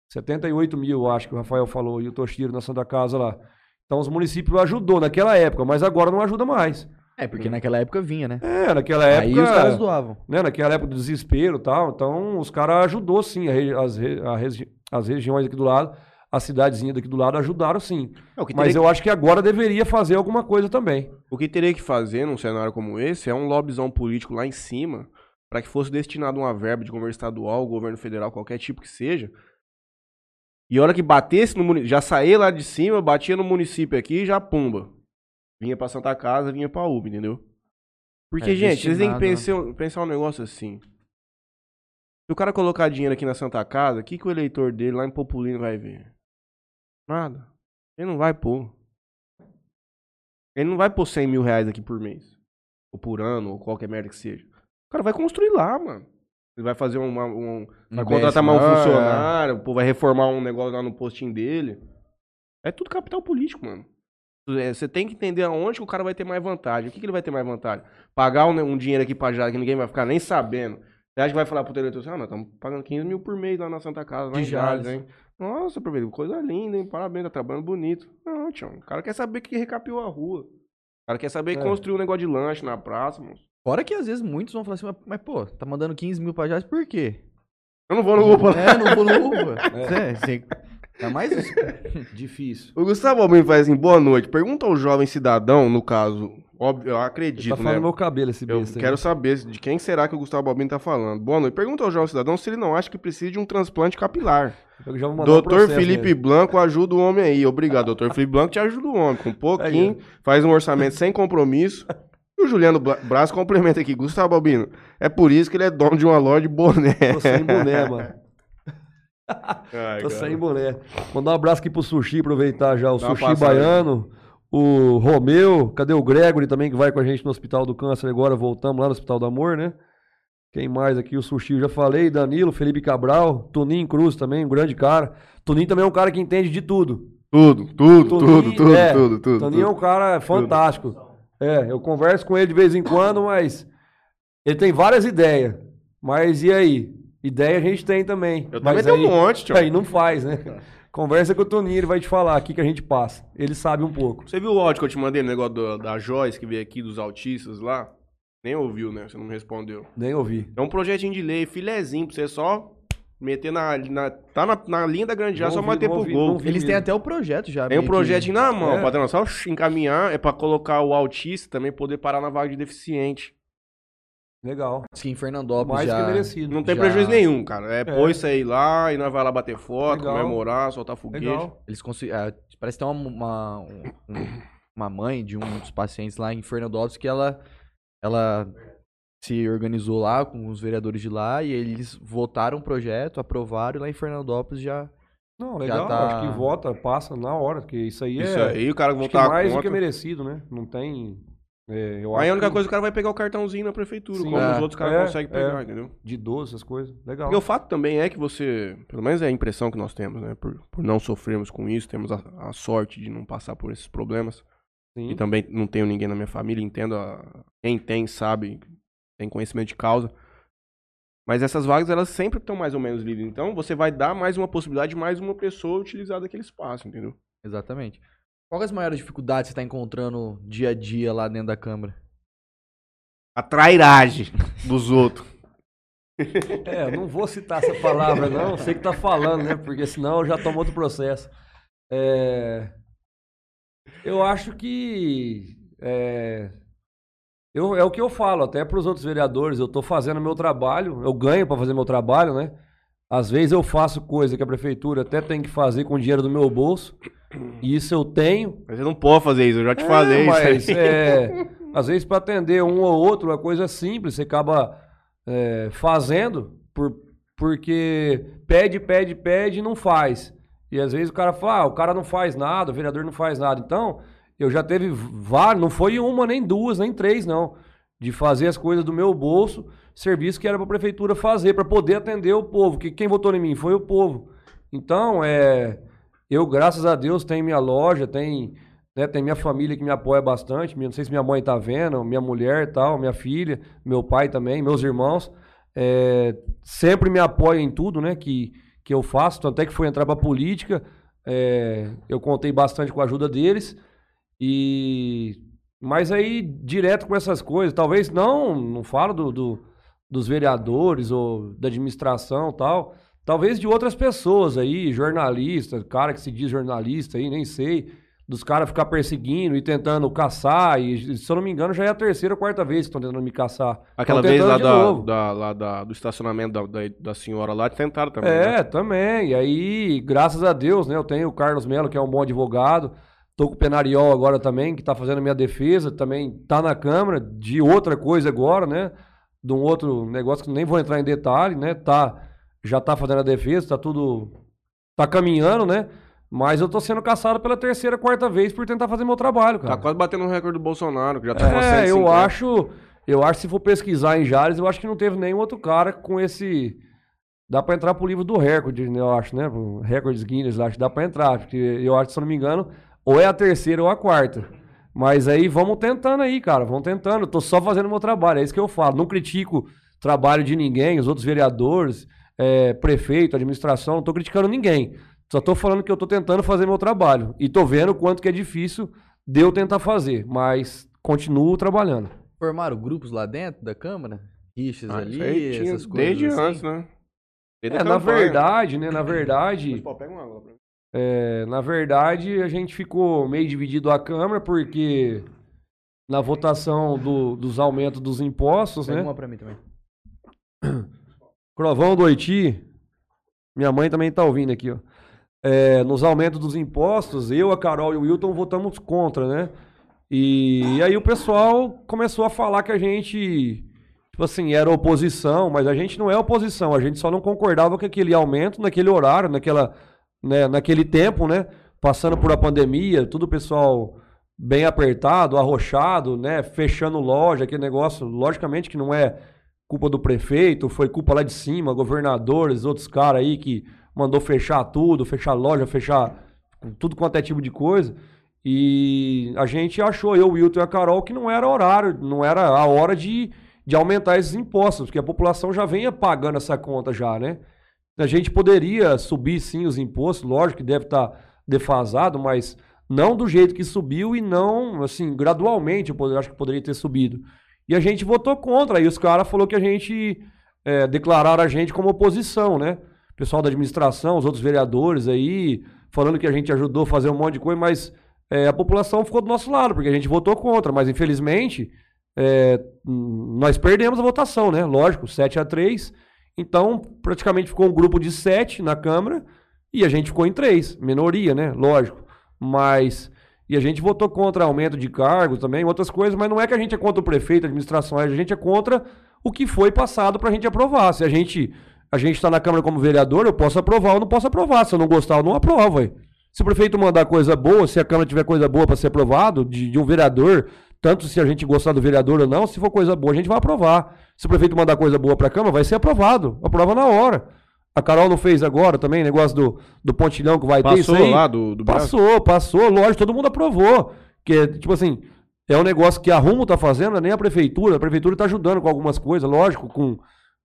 78 mil, acho que o Rafael falou, e o Toshiro na Santa Casa lá. Então os municípios ajudou naquela época, mas agora não ajuda mais. é, porque naquela época vinha, né? É, naquela época... Aí os caras doavam. né, naquela época do desespero e tal. Então, os caras ajudou sim, as, regi- as regiões aqui do lado, a cidadezinha daqui do lado ajudaram sim. É, que Mas eu acho que agora deveria fazer alguma coisa também. que, o que teria que fazer num cenário como esse é um lobbyzão político lá em cima para que fosse destinado uma verba de governo estadual, governo federal, qualquer tipo que seja. E a hora que batesse no município, já saía lá de cima, batia no município aqui e já pumba. Vinha pra Santa Casa, vinha pra UB, entendeu? Porque, É, gente, vocês têm que destinado, pensar, pensar um negócio assim. Se o cara colocar dinheiro aqui na Santa Casa, o que, que o eleitor dele lá em Populino vai ver? Nada. Ele não vai pôr. Ele não vai pôr 100 mil reais aqui por mês. Ou por ano, ou qualquer merda que seja. O cara vai construir lá, mano. Ele vai fazer uma, um. Vai Um contratar mais um BSMA, funcionário, pô, vai reformar um negócio lá no postinho dele. É tudo capital político, mano. É, Você tem que entender aonde que o cara vai ter mais vantagem. O que, que ele vai ter mais vantagem? Pagar um, um dinheiro aqui pra já que ninguém vai ficar nem sabendo. Você acha que vai falar pro eleitor assim, ah, nós estamos pagando 15 mil por mês lá na Santa Casa, lá De em Jales, hein? Nossa, prefeito, coisa linda, hein? Parabéns, tá trabalhando bonito. Não, tio, o cara quer saber que recapiou a rua. O cara quer saber que É. construiu um negócio de lanche na praça, mano. Fora que às vezes muitos vão falar assim, mas, mas, pô, tá mandando 15 mil pra Jales por quê? Eu não vou no Upa. É, não vou no Uva. É. Você, ainda mais. Difícil. O Gustavo Albino faz assim, boa noite. Pergunta ao jovem cidadão, no caso, óbvio, eu Tá acredito, falando né? meu cabelo esse Eu besta aí. quero saber de quem será que o Gustavo Albino tá falando. Boa noite. Pergunta ao jovem cidadão se ele não acha que precisa de um transplante capilar. Eu já vou mandar um Doutor processo Felipe nele. Blanco ajuda o homem aí. Obrigado, doutor Felipe Blanco te ajuda o homem. Com um pouquinho, faz um orçamento sem compromisso. E o Juliano Braz complementa aqui. Gustavo Albino, é por isso que ele é dono de uma loja de boné. Tô sem boné, mano. Ai, Tô cara. sem boné. Mandar um abraço aqui pro Sushi, aproveitar já o Dá Sushi. Baiano, o Romeu, cadê o Gregory também, que vai com a gente no Hospital do Câncer agora, voltamos lá no Hospital do Amor, né? Quem mais aqui? O Sushi, eu já falei, Danilo, Felipe Cabral, Toninho Cruz também, um grande cara. Toninho também é um cara que entende de tudo. Tudo, tudo, Toninho- tudo, tudo, é, tudo, tudo. Toninho é um cara fantástico. É, eu converso com ele de vez em quando, mas ele tem várias ideias. Mas e aí? Ideia a gente tem também. Eu também mas tenho aí, um monte, tio. Aí não faz, né? Conversa com o Toninho, ele vai te falar aqui que a gente passa. Ele sabe um pouco. Você viu o áudio que eu te mandei no negócio do- da Joyce que veio aqui dos autistas lá? Nem ouviu, né? Você não me respondeu. Nem ouvi. É um projetinho de lei, filezinho, pra você só meter na. na tá na, na linha da grande já, Não só manter não pro gol. Eles têm até o projeto já. Tem um que- projetinho na mão, É. padrão. Só encaminhar, é pra colocar o autista também poder parar na vaga de deficiente. Legal. Diz que em Fernandópolis Mais já... que merecido. Não tem Já- prejuízo nenhum, cara. É, pôr isso aí lá e nós vai lá bater foto, Legal. comemorar, soltar foguete. Legal. Eles conseguiram. parece que tem uma, uma, um- um- uma mãe de um dos pacientes lá em Fernandópolis que ela, ela se organizou lá com os vereadores de lá e eles votaram o projeto, aprovaram e lá em Fernandópolis já. Não, Já legal. tá- Acho que vota, passa na hora, porque isso aí Isso é aí, o cara voltar mais do que conta. merecido, né? Não tem. é, eu Aí acho a única que coisa, o cara vai pegar o cartãozinho na prefeitura, Sim. como É, os outros caras é, conseguem é. pegar, entendeu? de 12, essas coisas. Legal. Porque o fato também é que você, pelo menos é a impressão que nós temos, né? Por, por não sofrermos com isso, temos a, a sorte de não passar por esses problemas. Sim. E também não tenho ninguém na minha família, entendo. a- quem tem, sabe, tem conhecimento de causa. Mas essas vagas, elas sempre estão mais ou menos livres. Então, você vai dar mais uma possibilidade de mais uma pessoa utilizar daquele espaço, entendeu? Exatamente. Qual que é as maiores dificuldades que você está encontrando dia a dia lá dentro da Câmara? A trairagem dos outros. É, eu não vou citar essa palavra, não. Sei que tá falando, né? Porque senão eu já tomo outro processo. É, Eu acho que. É... Eu, é o que eu falo, até para os outros vereadores. Eu tô fazendo meu trabalho, eu ganho para fazer meu trabalho, né? Às vezes eu faço coisa que a prefeitura até tem que fazer com dinheiro do meu bolso. E isso eu tenho. Mas você não pode fazer isso, eu já te falei É, mas isso. aí. é, às vezes para atender um ou outro, uma coisa simples, você acaba é, fazendo por, porque pede, pede, pede e não faz. E às vezes o cara fala, ah, o cara não faz nada, o vereador não faz nada. Então, eu já teve vários, não foi uma, nem duas, nem três, não. De fazer as coisas do meu bolso, serviço que era para a prefeitura fazer, para poder atender o povo. Que quem votou em mim foi o povo. Então, é, eu, graças a Deus, tenho minha loja, tem, né, tem minha família que me apoia bastante. Não sei se minha mãe tá vendo, minha mulher tal, minha filha, meu pai também, meus irmãos. É, sempre me apoiam em tudo, né, que, que eu faço. Tanto é que fui entrar pra política, é, eu contei bastante com a ajuda deles. E mas aí direto com essas coisas, talvez não, não falo do, do- dos vereadores ou da administração e tal, talvez de outras pessoas aí, jornalistas, cara que se diz jornalista aí, nem sei, dos caras ficar perseguindo e tentando caçar, e se eu não me engano já é a terceira ou quarta vez que estão tentando me caçar. Aquela vez lá, da, da- lá da- do estacionamento da, da, da senhora lá, tentaram também. É, né? também. E aí, graças a Deus, né? Eu tenho o Carlos Melo, que é um bom advogado. Tô com o Penariol agora também, que tá fazendo a minha defesa. Também tá na Câmara de outra coisa agora, né? De um outro negócio que nem vou entrar em detalhe, né? Tá, já tá fazendo a defesa, tá tudo... Tá caminhando, né? Mas eu tô sendo caçado pela terceira, quarta vez por tentar fazer meu trabalho, cara. Tá quase batendo o recorde do Bolsonaro, que já tá É, eu 150. acho. Eu acho que se for pesquisar em Jales, eu acho que não teve nenhum outro cara com esse. Dá pra entrar pro livro do recorde, né, eu acho, né? Pro Records Guinness, acho que dá pra entrar. Porque eu acho, se eu não me engano, ou é a terceira ou a quarta. Mas aí vamos tentando aí, cara. Vamos tentando. Eu tô só fazendo meu trabalho. É isso que eu falo. Não critico trabalho de ninguém, os outros vereadores, é, prefeito, administração, não tô criticando ninguém. Só tô falando que eu tô tentando fazer meu trabalho. E tô vendo o quanto que é difícil de eu tentar fazer. Mas continuo trabalhando. Formaram grupos lá dentro da Câmara? Rixas Ah, ali, aí essas coisas desde assim? antes, né? Desde É, na campanha. verdade, né? Na verdade, Mas, pô, pega uma água pra. É, na verdade, a gente ficou meio dividido a Câmara, porque na votação do- dos aumentos dos impostos, Pega né? uma pra mim também. Crovão do Oiti, minha mãe também tá ouvindo aqui, ó. É, nos aumentos dos impostos, eu, a Carol e o Wilton votamos contra, né? E, aí o pessoal começou a falar que a gente, tipo assim, era oposição, mas a gente não é oposição, a gente só não concordava com aquele aumento naquele horário, naquela, né, naquele tempo, né? Passando por a pandemia, tudo o pessoal bem apertado, arrochado, né? Fechando loja, aquele negócio, logicamente que não é culpa do prefeito, foi culpa lá de cima, governadores, outros caras aí que mandou fechar tudo, fechar loja, fechar tudo quanto é tipo de coisa. E a gente achou, eu, o Wilton e a Carol, que não era horário, não era a hora de, de aumentar esses impostos, porque a população já vem pagando essa conta já, né? A gente poderia subir sim os impostos, lógico que deve estar defasado, mas não do jeito que subiu e não, assim, gradualmente eu acho que poderia ter subido. E a gente votou contra, aí os caras falaram que a gente, é, declararam a gente como oposição, né? O pessoal da administração, os outros vereadores aí, falando que a gente ajudou a fazer um monte de coisa, mas é, a população ficou do nosso lado, porque a gente votou contra, mas infelizmente é, nós perdemos a votação, né? Lógico, 7 a 3 Então, praticamente ficou um grupo de 7 na Câmara e a gente ficou em 3. Minoria, né? Lógico. Mas. E a gente votou contra aumento de cargos também, outras coisas, mas não é que a gente é contra o prefeito, a administração, a gente é contra o que foi passado para a gente aprovar. Se a gente a gente está na Câmara como vereador, eu posso aprovar ou não posso aprovar. Se eu não gostar, eu não aprovo. Se o prefeito mandar coisa boa, se a Câmara tiver coisa boa para ser aprovado, de, de, um vereador, tanto se a gente gostar do vereador ou não, se for coisa boa, a gente vai aprovar. Se o prefeito mandar coisa boa para a Câmara, vai ser aprovado. Aprova na hora. A Carol não fez agora também, negócio do, do pontilhão que vai Passou ter isso aí. lá do, do braço? Passou, passou, lógico, todo mundo aprovou. Que, tipo assim, é um negócio que a Rumo tá fazendo, nem a prefeitura. A prefeitura tá ajudando com algumas coisas, lógico, com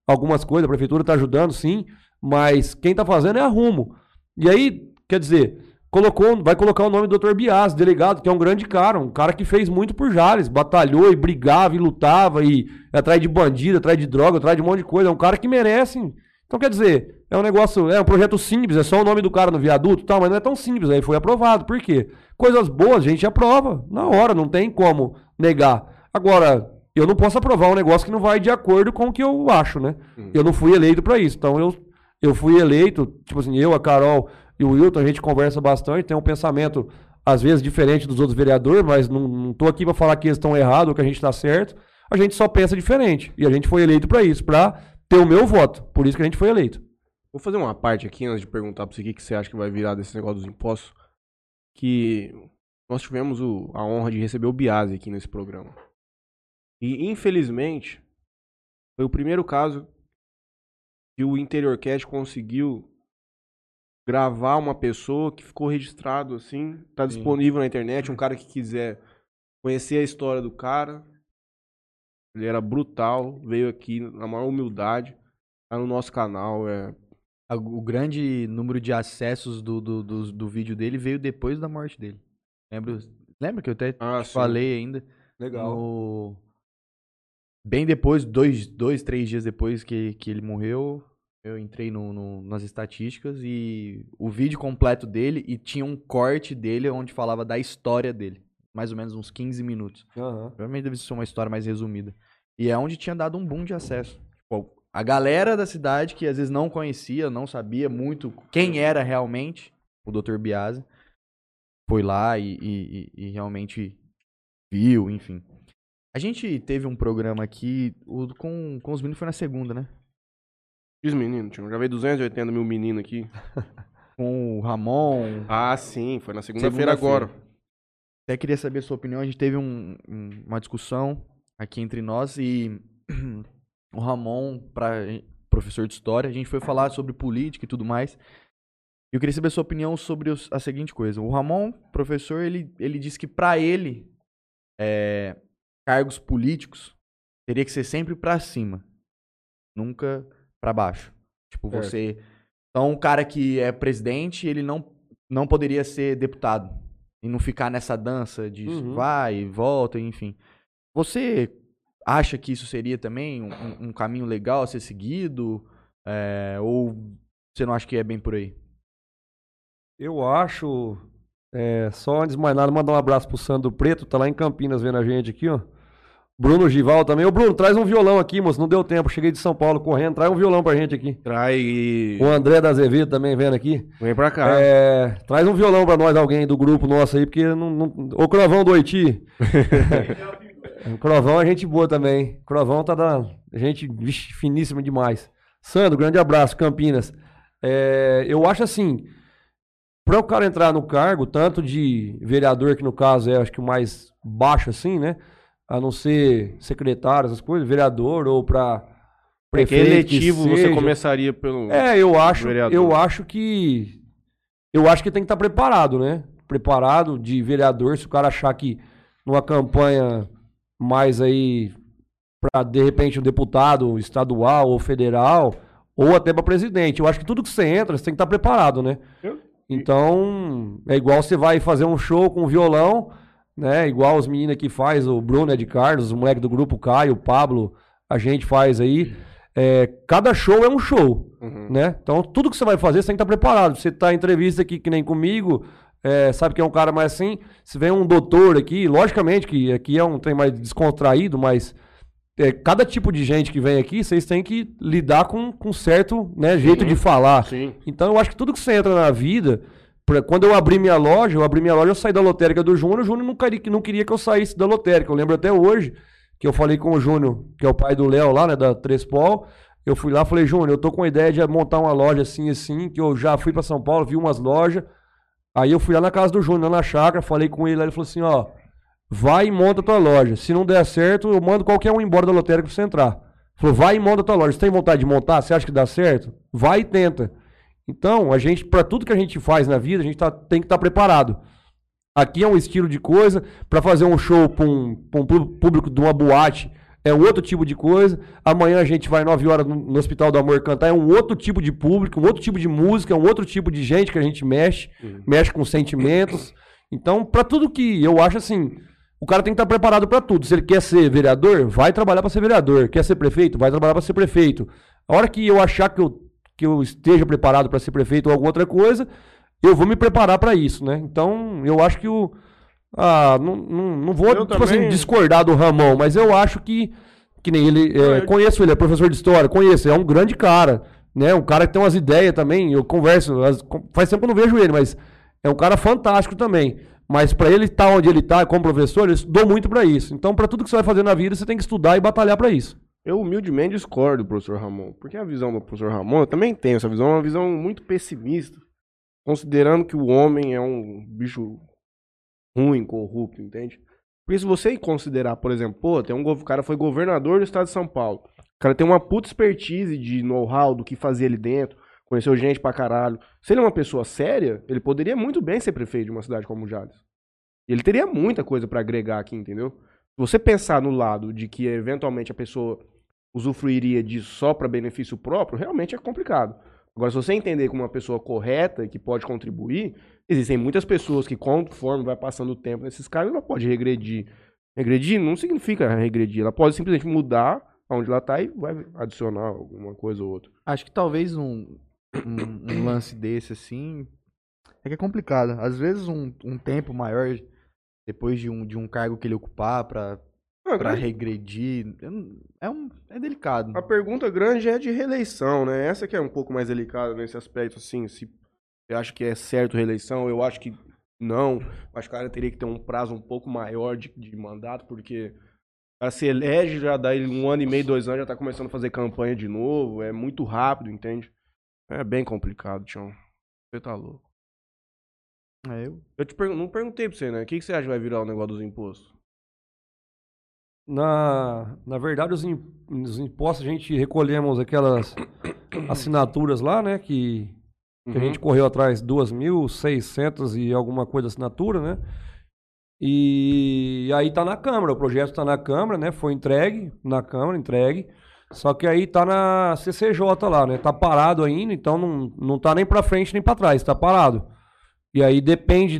algumas coisas, a prefeitura tá ajudando, sim, mas quem tá fazendo é a Rumo. E aí, quer dizer, colocou, vai colocar o nome do Dr. Bias, delegado, que é um grande cara, um cara que fez muito por Jales, batalhou e brigava e lutava e atrás de bandido, atrás de droga, atrás de um monte de coisa. É um cara que merece. Então, quer dizer, é um negócio, é um projeto simples, é só o nome do cara no viaduto e tal, mas não é tão simples. Aí foi aprovado. Por quê? Coisas boas a gente aprova na hora, não tem como negar. Agora, eu não posso aprovar um negócio que não vai de acordo com o que eu acho, né? Hum. Eu não fui eleito para isso. Então, eu, eu fui eleito, tipo assim, eu, a Carol e o Wilton, a gente conversa bastante, tem um pensamento, às vezes, diferente dos outros vereadores, mas não, tô aqui para falar que eles estão errados ou que a gente está certo. A gente só pensa diferente. E a gente foi eleito para isso, para ter o meu voto. Por isso que a gente foi eleito. Vou fazer uma parte aqui antes de perguntar para você o que, você acha que vai virar desse negócio dos impostos. Que nós tivemos o, a honra de receber o Biase aqui nesse programa. E infelizmente, foi o primeiro caso que o Interiorcast conseguiu gravar uma pessoa que ficou registrado assim, tá Sim. disponível na internet, um cara que quiser conhecer a história do cara, ele era brutal, veio aqui na maior humildade, tá no nosso canal. É... O grande número de acessos do, do, do, do vídeo dele veio depois da morte dele. Lembra, lembra que eu até ah, falei ainda? Legal. No... Bem depois, dois, dois, três dias depois que, que ele morreu, eu entrei no, no, nas estatísticas e o vídeo completo dele e tinha um corte dele onde falava da história dele mais ou menos uns 15 minutos. Uhum. Provavelmente deve ser uma história mais resumida. E é onde tinha dado um boom de acesso. Tipo, a galera da cidade que às vezes não conhecia, não sabia muito quem era realmente o Dr. Biase, foi lá e, e, e realmente viu, enfim. A gente teve um programa aqui, o, com, com os meninos foi na segunda, né? Meninos, tinha. Eu gravei 280 mil meninos aqui. com o Ramon. Ah, sim, foi na segunda-feira segunda agora. Até queria saber a sua opinião. A gente teve um, um, uma discussão aqui entre nós e o Ramon, pra, professor de história, a gente foi falar sobre política e tudo mais. E eu queria saber a sua opinião sobre os, a seguinte coisa. O Ramon, professor, ele, ele disse que para ele, é, cargos políticos teria que ser sempre para cima, nunca para baixo. Tipo, você. Então, um cara que é presidente, ele não, não poderia ser deputado e não ficar nessa dança de uhum. vai e volta, enfim. Você acha que isso seria também um, um caminho legal a ser seguido? É, ou você não acha que é bem por aí? Eu acho. É, só antes de mais nada, mandar um abraço pro Sandro Preto, tá lá em Campinas vendo a gente aqui, ó. Bruno Gival também. Ô, Bruno, traz um violão aqui, moço. Não deu tempo. Cheguei de São Paulo correndo. Traz um violão pra gente aqui. Traz. O André da Azevedo também vendo aqui. Vem pra cá. É, traz um violão pra nós, alguém do grupo nosso aí, porque não. não... Ô, Crovão do Oiti. o Crovão é gente boa também. O Crovão tá da. Gente vixe, finíssima demais. Sandro, grande abraço, Campinas. É, eu acho assim. Pra o cara entrar no cargo, tanto de vereador, que no caso é acho que o mais baixo assim, né? A não ser secretário, essas coisas, vereador ou para prefeito. É eletivo você começaria pelo. É, eu acho, vereador. eu acho que eu acho que tem que estar tá preparado, né? Preparado de vereador, se o cara achar que numa campanha mais aí para de repente um deputado estadual ou federal ou até para presidente. Eu acho que tudo que você entra, você tem que estar tá preparado, né? Então, é igual você vai fazer um show com violão, né? Igual os meninos que faz, o Bruno Ed Carlos, o moleque do grupo Caio, o Pablo, a gente faz aí. É, cada show é um show, uhum. né? Então, tudo que você vai fazer, você tem que estar preparado. Você tá em entrevista aqui, que nem comigo, é, sabe que é um cara mais assim. Se vem um doutor aqui, logicamente que aqui é um trem mais descontraído, mas é, cada tipo de gente que vem aqui, vocês têm que lidar com, com certo né, jeito de falar. Sim. Então eu acho que tudo que você entra na vida. Quando eu abri minha loja, eu abri minha loja, eu saí da lotérica do Júnior, o Júnior não queria, não queria que eu saísse da lotérica. Eu lembro até hoje que eu falei com o Júnior, que é o pai do Léo lá, né, da Trespol. Eu fui lá falei, Júnior, eu tô com a ideia de montar uma loja assim, assim, que eu já fui pra São Paulo, vi umas lojas. Aí eu fui lá na casa do Júnior, lá na chácara, falei com ele, ele falou assim, ó, vai e monta tua loja. Se não der certo, eu mando qualquer um embora da lotérica pra você entrar. Falou, vai e monta tua loja. Você tem vontade de montar? Você acha que dá certo? Vai e tenta. Então, a gente, para tudo que a gente faz na vida, a gente tá- tem que estar preparado. Aqui é um estilo de coisa, para fazer um show para um, pra um pú- público de uma boate é um outro tipo de coisa. Amanhã a gente vai 9 horas no, Hospital do Amor cantar, é um outro tipo de público, um outro tipo de música, é um outro tipo de gente que a gente mexe, mexe com sentimentos. Então, para tudo que eu acho assim, o cara tem que estar preparado para tudo. Se ele quer ser vereador, vai trabalhar para ser vereador. Quer ser prefeito, vai trabalhar para ser prefeito. A hora que eu achar que eu, que eu esteja preparado para ser prefeito ou alguma outra coisa, eu vou me preparar para isso, né? Então, eu acho que o. Ah, não, não, não vou, Eu tipo assim, também- discordar do Ramon, mas eu acho que. Que nem ele. é, eu- Conheço ele, é professor de história, conheço, é um grande cara. Né? Um cara que tem umas ideias também. Eu converso, as- faz tempo que eu não vejo ele, mas é um cara fantástico também. Mas para ele estar onde ele está como professor, ele estudou muito para isso. Então, para tudo que você vai fazer na vida, você tem que estudar e batalhar para isso. Eu humildemente discordo do professor Ramon, porque a visão do professor Ramon, eu também tenho essa visão, é uma visão muito pessimista, considerando que o homem é um bicho ruim, corrupto, entende? Porque se você considerar, por exemplo, pô, tem um o cara foi governador do estado de São Paulo, o cara tem uma puta expertise de know-how do que fazer ali dentro, conheceu gente pra caralho. Se ele é uma pessoa séria, ele poderia muito bem ser prefeito de uma cidade como Jales. Ele teria muita coisa pra agregar aqui, entendeu? Se você pensar no lado de que eventualmente a pessoa usufruiria disso só para benefício próprio, realmente é complicado. Agora, se você entender como uma pessoa correta e que pode contribuir, existem muitas pessoas que, conforme vai passando o tempo nesses cargos, ela pode regredir. Regredir não significa regredir, ela pode simplesmente mudar onde ela está e vai adicionar alguma coisa ou outra. Acho que talvez um, um, um lance desse, assim. É que é complicado. Às vezes um, um tempo maior, depois de um, de um cargo que ele ocupar pra, Pra grande- regredir, é, um, é delicado. A pergunta grande é de reeleição, né? Essa que é um pouco mais delicada nesse aspecto, assim, se eu acho que é certo reeleição, eu acho que não. Acho que o cara teria que ter um prazo um pouco maior de, de mandato, porque o cara se elege, já dá ele um ano e meio, dois anos, já tá começando a fazer campanha de novo, é muito rápido, entende? É bem complicado, Tião. Você tá louco. É, eu, Eu te pergun- não perguntei pra você, né? O que, que você acha que vai virar o negócio dos impostos? Na, na verdade, os, im- os impostos, a gente recolhemos aquelas assinaturas lá, né? Que, que a Uhum. gente correu atrás 2.600 e alguma coisa assinatura, né? E aí tá na Câmara, o projeto tá na Câmara, né? Foi entregue na Câmara, entregue. Só que aí tá na CCJ lá, né? Tá parado ainda, então não, não tá nem pra frente nem pra trás, tá parado. E aí depende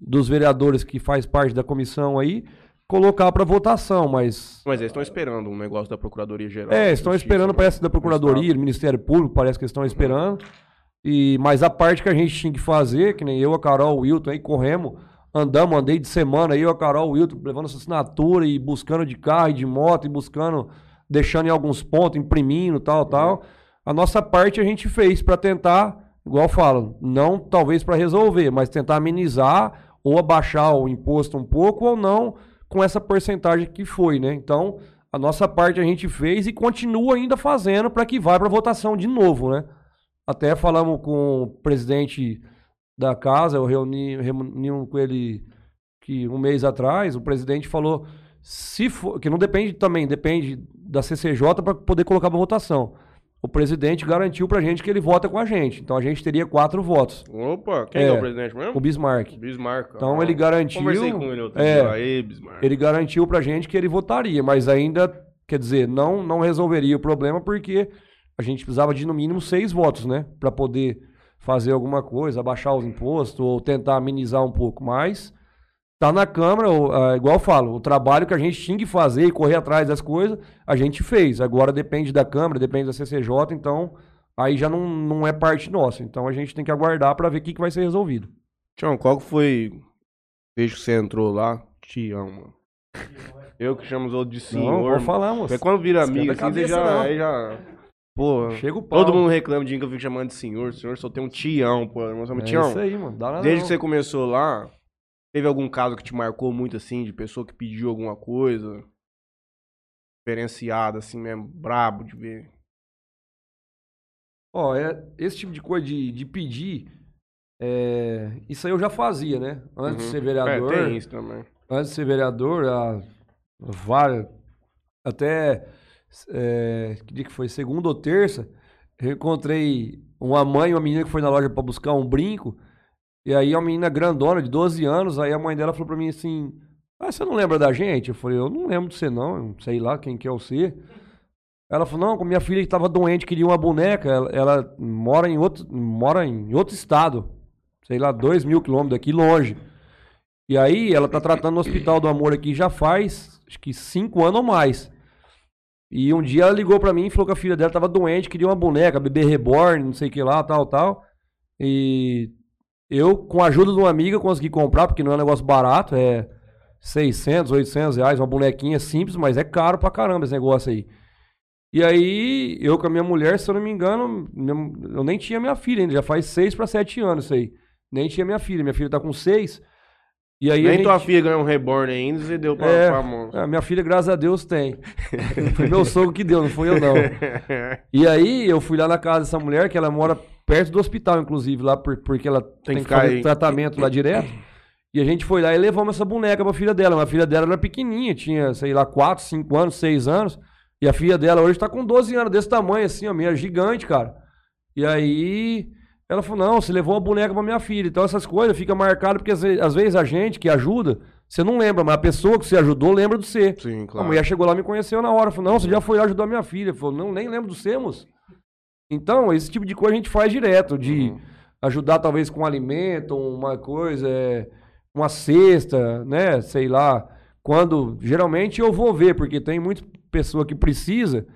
dos vereadores que faz parte da comissão aí colocar pra votação, mas Mas eles estão esperando um negócio da Procuradoria Geral. é, de estão Justiça, esperando, né? parece, da Do Procuradoria, do Ministério Público, parece que eles estão esperando. E, mas a parte que a gente tinha que fazer, que nem eu, a Carol, o Wilton aí, corremos, andamos, andei de semana, eu, a Carol, o Wilton, levando essa assinatura e buscando de carro e de moto, e buscando, deixando em alguns pontos, imprimindo, tal, tal. A nossa parte a gente fez para tentar, igual eu falo, não talvez para resolver, mas tentar amenizar ou abaixar o imposto um pouco ou não com essa porcentagem que foi, né? Então, a nossa parte a gente fez e continua ainda fazendo para que vá para votação de novo, né? Até falamos com o presidente da casa, eu reuni, reuni com ele que um mês atrás, o presidente falou se for, que não depende também, depende da CCJ para poder colocar para votação. O presidente garantiu pra gente que ele vota com a gente. Então a gente teria quatro votos. Opa, quem É, é, o presidente mesmo? O Bismarck. Bismarck. Então ah, ele garantiu. Conversei com ele outro é, dia. Aí, Bismarck. ele garantiu pra gente que ele votaria, mas ainda, quer dizer, não, não resolveria o problema porque a gente precisava de no mínimo seis votos, né? Pra poder fazer alguma coisa, abaixar os impostos ou tentar amenizar um pouco mais. Tá na Câmara, ah, igual eu falo, o trabalho que a gente tinha que fazer e correr atrás das coisas, a gente fez. Agora depende da Câmara, depende da CCJ, então aí já não, não é parte nossa. Então a gente tem que aguardar pra ver o que, que vai ser resolvido. Tião, qual que foi. Desde que você entrou lá, Tião, mano. Eu que chamo os outros de senhor. Não, pode falar, moço. Porque quando vira amigo assim, você já. Aí já. Pô. Chega o pau. Todo mundo reclama de mim que eu fico chamando de senhor. Senhor só tem um Tião, pô. Somos É Tião. isso aí, mano. Dá nada Desde não. que você começou lá, teve algum caso que te marcou muito assim, de pessoa que pediu alguma coisa? Diferenciada, assim mesmo, brabo de ver. Ó, é, esse tipo de coisa de, de pedir, é, isso aí eu já fazia, né? Antes de Uhum. ser vereador. É, tem isso também. antes de ser vereador, há várias, até é, que dia que foi? Segunda ou terça, eu encontrei uma mãe e uma menina que foi na loja pra buscar um brinco. E aí uma menina grandona, de 12 anos, aí a mãe dela falou pra mim assim: Ah, você não lembra da gente? Eu falei, eu não lembro de você, não, eu sei lá quem que é você. Ela falou, não, minha filha que tava doente, queria uma boneca, ela, ela mora em outro. mora em outro estado. Sei lá, dois mil quilômetros daqui, longe. E aí, ela tá tratando no Hospital do Amor aqui já faz, acho que cinco anos ou mais. E um dia ela ligou pra mim e falou que a filha dela tava doente, queria uma boneca, bebê reborn, não sei o que lá, tal, tal. E eu, com a ajuda de uma amiga, consegui comprar, porque não é um negócio barato, é 600, 800 reais, uma bonequinha simples, mas é caro pra caramba esse negócio aí. E aí, eu com a minha mulher, se eu não me engano, eu nem tinha minha filha ainda, já faz seis pra sete anos isso aí. Nem tinha minha filha, minha filha tá com seis. E aí Nem gente- tua filha ganhou um reborn ainda, você deu pra, É. pra mão. a minha filha, graças a Deus, tem. Foi meu sogro que deu, não foi eu não. E aí eu fui lá na casa dessa mulher, que ela mora perto do hospital, inclusive, lá por- porque ela tem, que que fazer tratamento lá direto. E a gente foi lá e levamos essa boneca pra filha dela. Uma filha dela era pequenininha, tinha, sei lá, 4, 5 anos, 6 anos. E a filha dela hoje tá com 12 anos, desse tamanho assim, ó, meio gigante, cara. E aí ela falou: não, você levou uma boneca pra minha filha. Então essas coisas ficam marcadas, porque às ve- às vezes a gente que ajuda, você não lembra, mas a pessoa que você ajudou lembra do você. Sim, A claro. mulher chegou lá e me conheceu na hora. Falou, não, você já foi lá ajudar minha filha. Falou, não, nem lembro do Semos. Então, esse tipo de coisa a gente faz direto, de Uhum. ajudar talvez com alimento, uma coisa, é, uma cesta, né? Sei lá. Quando. Geralmente eu vou ver, porque tem muita pessoa que precisa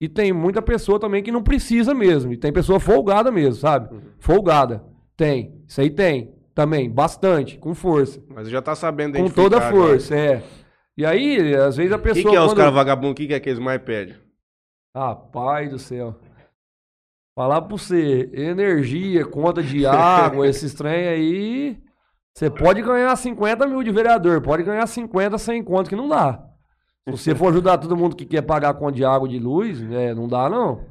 e tem muita pessoa também que não precisa mesmo. E tem pessoa folgada mesmo, sabe? Uhum. Folgada. Tem. Isso aí tem. Também. Bastante. Com força. Mas já tá sabendo Com toda a força, é. E aí, às vezes a O pessoa. que, que é os quando- caras vagabundos? O que, que é que eles mais pedem? Ah, pai do céu. Falar pra você, energia, conta de água, esses trem aí. Você pode ganhar 50 mil de vereador, pode ganhar 50 sem conta, que não dá. Se você for ajudar todo mundo que quer pagar conta de água de luz, é, não dá não.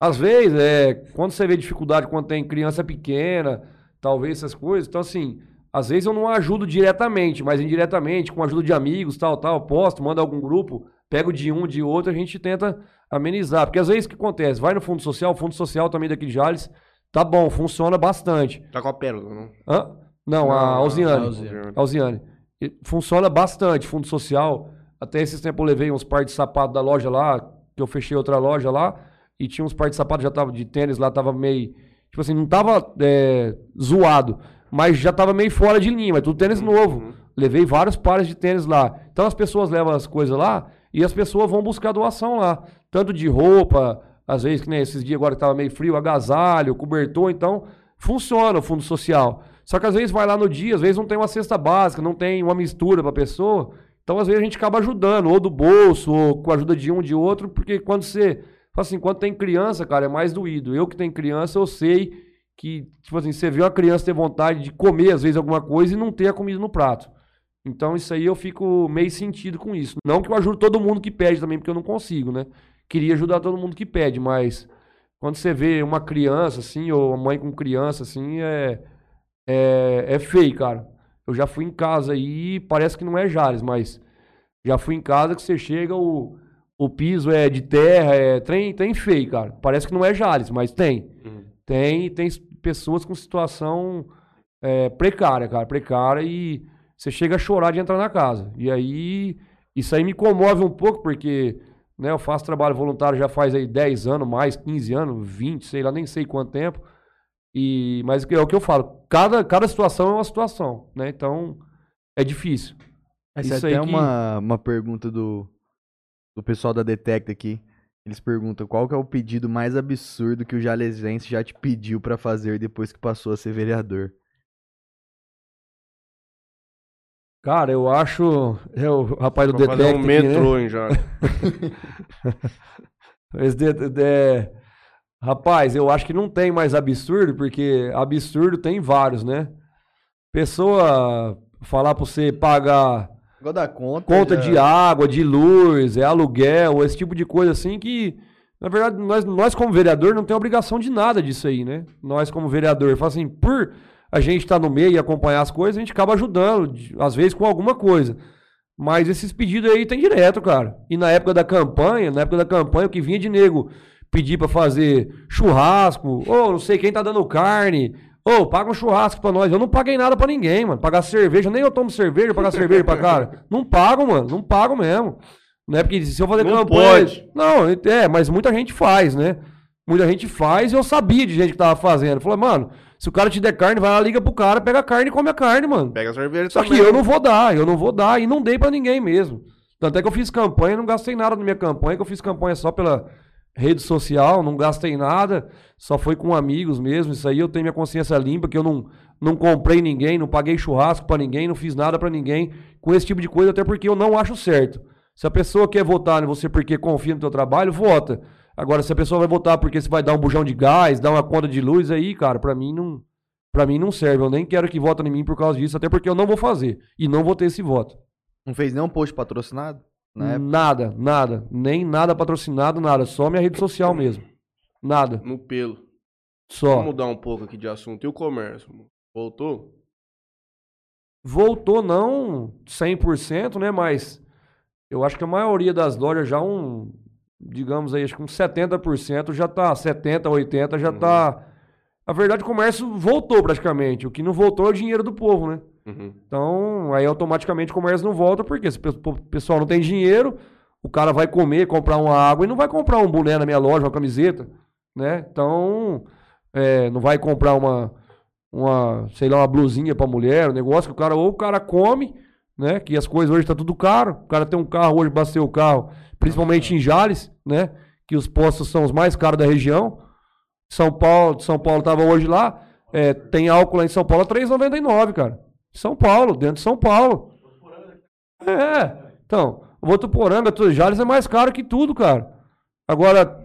Às vezes, é, quando você vê dificuldade quando tem criança pequena, talvez essas coisas, então assim, às vezes eu não ajudo diretamente, mas indiretamente, com a ajuda de amigos, tal, tal, posto, manda algum grupo, pego de um, de outro, a gente tenta amenizar. Porque às vezes o que acontece? Vai no Fundo Social, o Fundo Social também daqui de Jales, tá bom, funciona bastante. Tá com a pérola, não? Hã? Não, a Alziane. Alziane. Alziane. Funciona bastante, fundo social. Até esses tempos eu levei uns par de sapatos da loja lá, que eu fechei outra loja lá, e tinha uns par de sapatos já tava de tênis lá, tava meio. Tipo assim, não tava é, zoado, mas já tava meio fora de linha, mas tudo tênis novo. Levei vários pares de tênis lá. Então as pessoas levam as coisas lá e as pessoas vão buscar doação lá. Tanto de roupa, às vezes, que nem esses dias agora que tava meio frio, agasalho, cobertor, então funciona o fundo social. Só que às vezes vai lá no dia, às vezes não tem uma cesta básica, não tem uma mistura pra pessoa. Então às vezes a gente acaba ajudando, ou do bolso, ou com a ajuda de um, de outro, porque quando você. Assim, quando tem criança, cara, é mais doído. Eu que tenho criança, eu sei que, tipo assim, você vê uma criança ter vontade de comer, às vezes, alguma coisa e não ter a comida no prato. Então isso aí eu fico meio sentido com isso. Não que eu ajudo todo mundo que pede também, porque eu não consigo, né? Queria ajudar todo mundo que pede, mas quando você vê uma criança, assim, ou uma mãe com criança, assim, é, é, é feio, cara. Eu já fui em casa aí, parece que não é Jales, mas já fui em casa que você chega, o, o piso é de terra, é trem, trem feio, cara. Parece que não é Jales, mas tem. Uhum. Tem, tem pessoas com situação é, precária, cara, precária, e você chega a chorar de entrar na casa. E aí, isso aí me comove um pouco, porque né, eu faço trabalho voluntário já faz aí 10 anos, mais 15 anos, 20, sei lá, nem sei quanto tempo. E, mas é o que eu falo, cada, cada situação é uma situação, né? Então, é difícil. Essa é Isso aí até que- uma, uma pergunta do, do pessoal da Detect aqui. Eles perguntam qual que é o pedido mais absurdo que o jalesense já te pediu pra fazer depois que passou a ser vereador. Cara, eu acho. É o rapaz do Pra fazer um né? metrô em Jales. Esse de- de- Rapaz, eu acho que não tem mais absurdo, porque absurdo tem vários, né? Pessoa falar pra você pagar conta. conta já- de água, de luz, é aluguel, esse tipo de coisa assim que, na verdade, nós, nós como vereador não tem obrigação de nada disso aí, né? Nós como vereador, fala assim, por a gente estar no meio e acompanhar as coisas, a gente acaba ajudando, às vezes com alguma coisa. Mas esses pedidos aí tem direto, cara. E na época da campanha, na época da campanha, o que vinha de nego pedir pra fazer churrasco, ou não sei quem tá dando carne, ou paga um churrasco pra nós. Eu não paguei nada pra ninguém, mano. Pagar cerveja, nem eu tomo cerveja, pagar cerveja pra cara. Não pago, mano. Não pago mesmo. Não é porque se eu fazer Não campanha. pode. Não, é, mas muita gente faz, né? Muita gente faz e eu sabia de gente que tava fazendo. Falei, mano, se o cara te der carne, vai lá, liga pro cara, pega a carne e come a carne, mano. Pega a cerveja Só que também. eu não vou dar, eu não vou dar e não dei pra ninguém mesmo. Tanto é que eu fiz campanha, não gastei nada na minha campanha, que eu fiz campanha só pela rede social, não gastei nada, só foi com amigos mesmo. Isso aí eu tenho minha consciência limpa, que eu não, não comprei ninguém, não paguei churrasco pra ninguém, não fiz nada pra ninguém com esse tipo de coisa, até porque eu não acho certo. Se a pessoa quer votar em você porque confia no teu trabalho, vota. Agora, se a pessoa vai votar porque você vai dar um bujão de gás, dar uma conta de luz, aí, cara, pra mim não, pra mim não serve. Eu nem quero que votem em mim por causa disso, até porque eu não vou fazer. E não vou ter esse voto. Não fez nenhum post patrocinado? Na época? Nada, nada. Nem nada patrocinado, nada. Só minha rede social mesmo. Nada. No pelo. Só. Vamos mudar um pouco aqui de assunto. E o comércio? Voltou? Voltou não 100%, né? Mas eu acho que a maioria das lojas já um, digamos aí, acho que uns 70% já tá, 70, 80 já tá. Na verdade, o comércio voltou praticamente. O que não voltou é o dinheiro do povo, né? Uhum. Então, aí automaticamente o comércio não volta, porque se o pe- o pessoal não tem dinheiro, o cara vai comer, comprar uma água e não vai comprar um boné na minha loja, uma camiseta, né? Então, é, não vai comprar uma, uma, sei lá, uma blusinha pra mulher, um negócio que o cara, ou o cara come, né? Que as coisas hoje tá tudo caro. O cara tem um carro hoje, basteu o carro, principalmente em Jales, né? Que os postos são os mais caros da região. São Paulo, São Paulo tava hoje lá, é, tem álcool lá em São Paulo a 3,99, cara. São Paulo, dentro de São Paulo. É. Então, Votuporanga, tudo, Jales é mais caro que tudo, cara. Agora,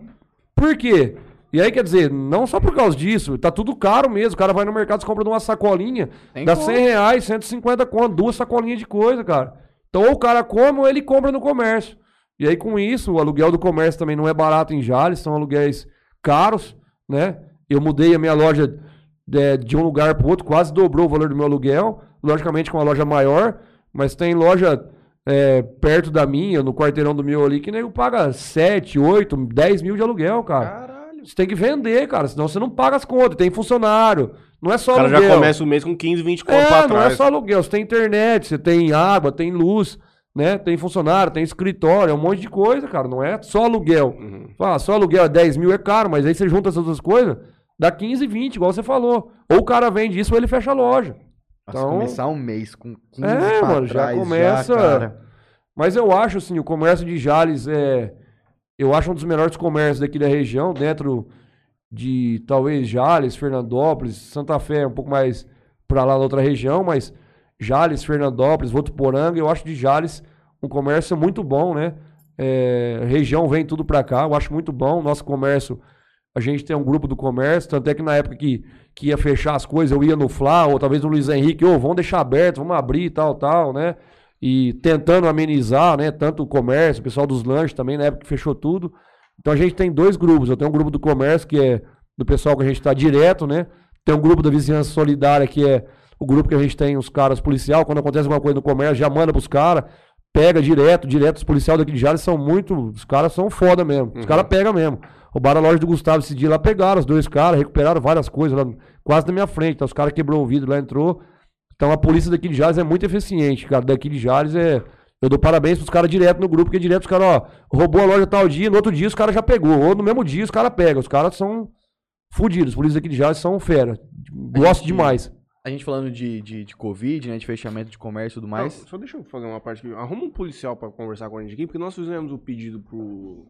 por quê? E aí, quer dizer, não só por causa disso, tá tudo caro mesmo. O cara vai no mercado, compra uma sacolinha, Tem dá como. 100 reais, 150 conto, duas sacolinhas de coisa, cara. Então, ou o cara come ou ele compra no comércio. E aí, com isso, o aluguel do comércio também não é barato em Jales, são aluguéis caros, né? Eu mudei a minha loja de, de um lugar para outro, quase dobrou o valor do meu aluguel. Logicamente, com uma loja maior, mas tem loja é, perto da minha, no quarteirão do meu ali, que nego paga 7, 8, 10 mil de aluguel, cara. Caralho. Você tem que vender, cara, senão você não paga as contas. Tem funcionário. Não é só O cara aluguel. já começa o mês com 15, 20 conto É, pra não é trás. só aluguel. Você tem internet, você tem água, tem luz, né? Tem funcionário, tem escritório, é um monte de coisa, cara. Não é só aluguel. Uhum. Ah, só aluguel é 10 mil é caro, mas aí você junta essas duas coisas, dá 15, 20, igual você falou. Ou o cara vende isso ou ele fecha a loja. Nossa, Então- começar um mês com 15 É, mano, já trás, começa- cara. Mas eu acho, assim, o comércio de Jales é. Eu acho um dos melhores comércios daqui da região, dentro de talvez Jales, Fernandópolis, Santa Fé, um pouco mais pra lá da outra região, mas Jales, Fernandópolis, Votuporanga, eu acho de Jales um comércio muito bom, né? É, região vem tudo pra cá, eu acho muito bom. Nosso comércio, a gente tem um grupo do comércio, tanto é que na época que, que ia fechar as coisas, eu ia no Flá, ou talvez no Luiz Henrique, ô, vamos deixar aberto, vamos abrir e tal, tal, né? E tentando amenizar, né? Tanto o comércio, o pessoal dos lanches também, na época que fechou tudo. Então a gente tem dois grupos. Eu tenho um grupo do comércio, que é do pessoal que a gente está direto, né? Tem um grupo da vizinhança solidária, que é o grupo que a gente tem os caras policial. Quando acontece alguma coisa no comércio, já manda pros caras, pega direto, direto. Os policiais daqui de Jales são muito. Os caras são foda mesmo. Os Uhum. caras pegam mesmo. Roubaram a loja do Gustavo esse dia lá, pegaram os dois caras, recuperaram várias coisas lá, quase na minha frente. Então, os caras quebrou o vidro lá, entrou. Então a polícia daqui de Jales é muito eficiente, cara. Daqui de Jales é. Eu dou parabéns pros caras direto no grupo, porque direto os caras, ó, roubou a loja tal dia, no outro dia os caras já pegou. Ou no mesmo dia os caras pegam. Os caras são fudidos. Os polícias aqui de Jales são fera. Gosto demais. A gente falando de, de, de Covid, né? De fechamento de comércio e tudo mais. Não, só deixa eu fazer uma parte aqui. Arruma um policial pra conversar com a gente aqui, porque nós fizemos o pedido pro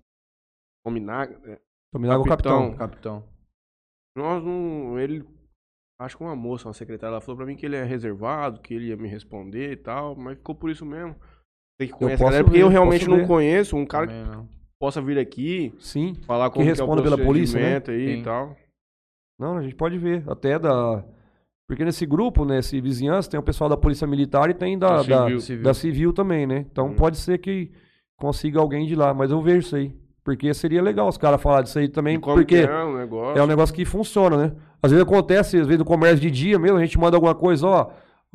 Cominaga. Dominar o capitão. Capitão. Nós não. Ele Acho que uma moça, uma secretária, ela falou pra mim que ele é reservado, que ele ia me responder e tal, mas ficou por isso mesmo. Tem que conhecer a galera, porque ver, eu realmente não ver. conheço um cara que Também não. possa vir aqui, Sim. falar como Que que, é o responda pela polícia, né? aí Sim. e tal. Não, a gente pode ver. Até da. Porque nesse grupo, nesse vizinhança, tem o pessoal da Polícia Militar e tem da, Da da, civil. Civil. da civil também, né? Então Hum. pode ser que consiga alguém de lá. Mas eu vejo isso aí. Porque seria legal os caras falarem disso aí também. Como Porque que é o negócio. é um negócio que funciona, né? Às vezes acontece, às vezes no comércio de dia mesmo, a gente manda alguma coisa, ó.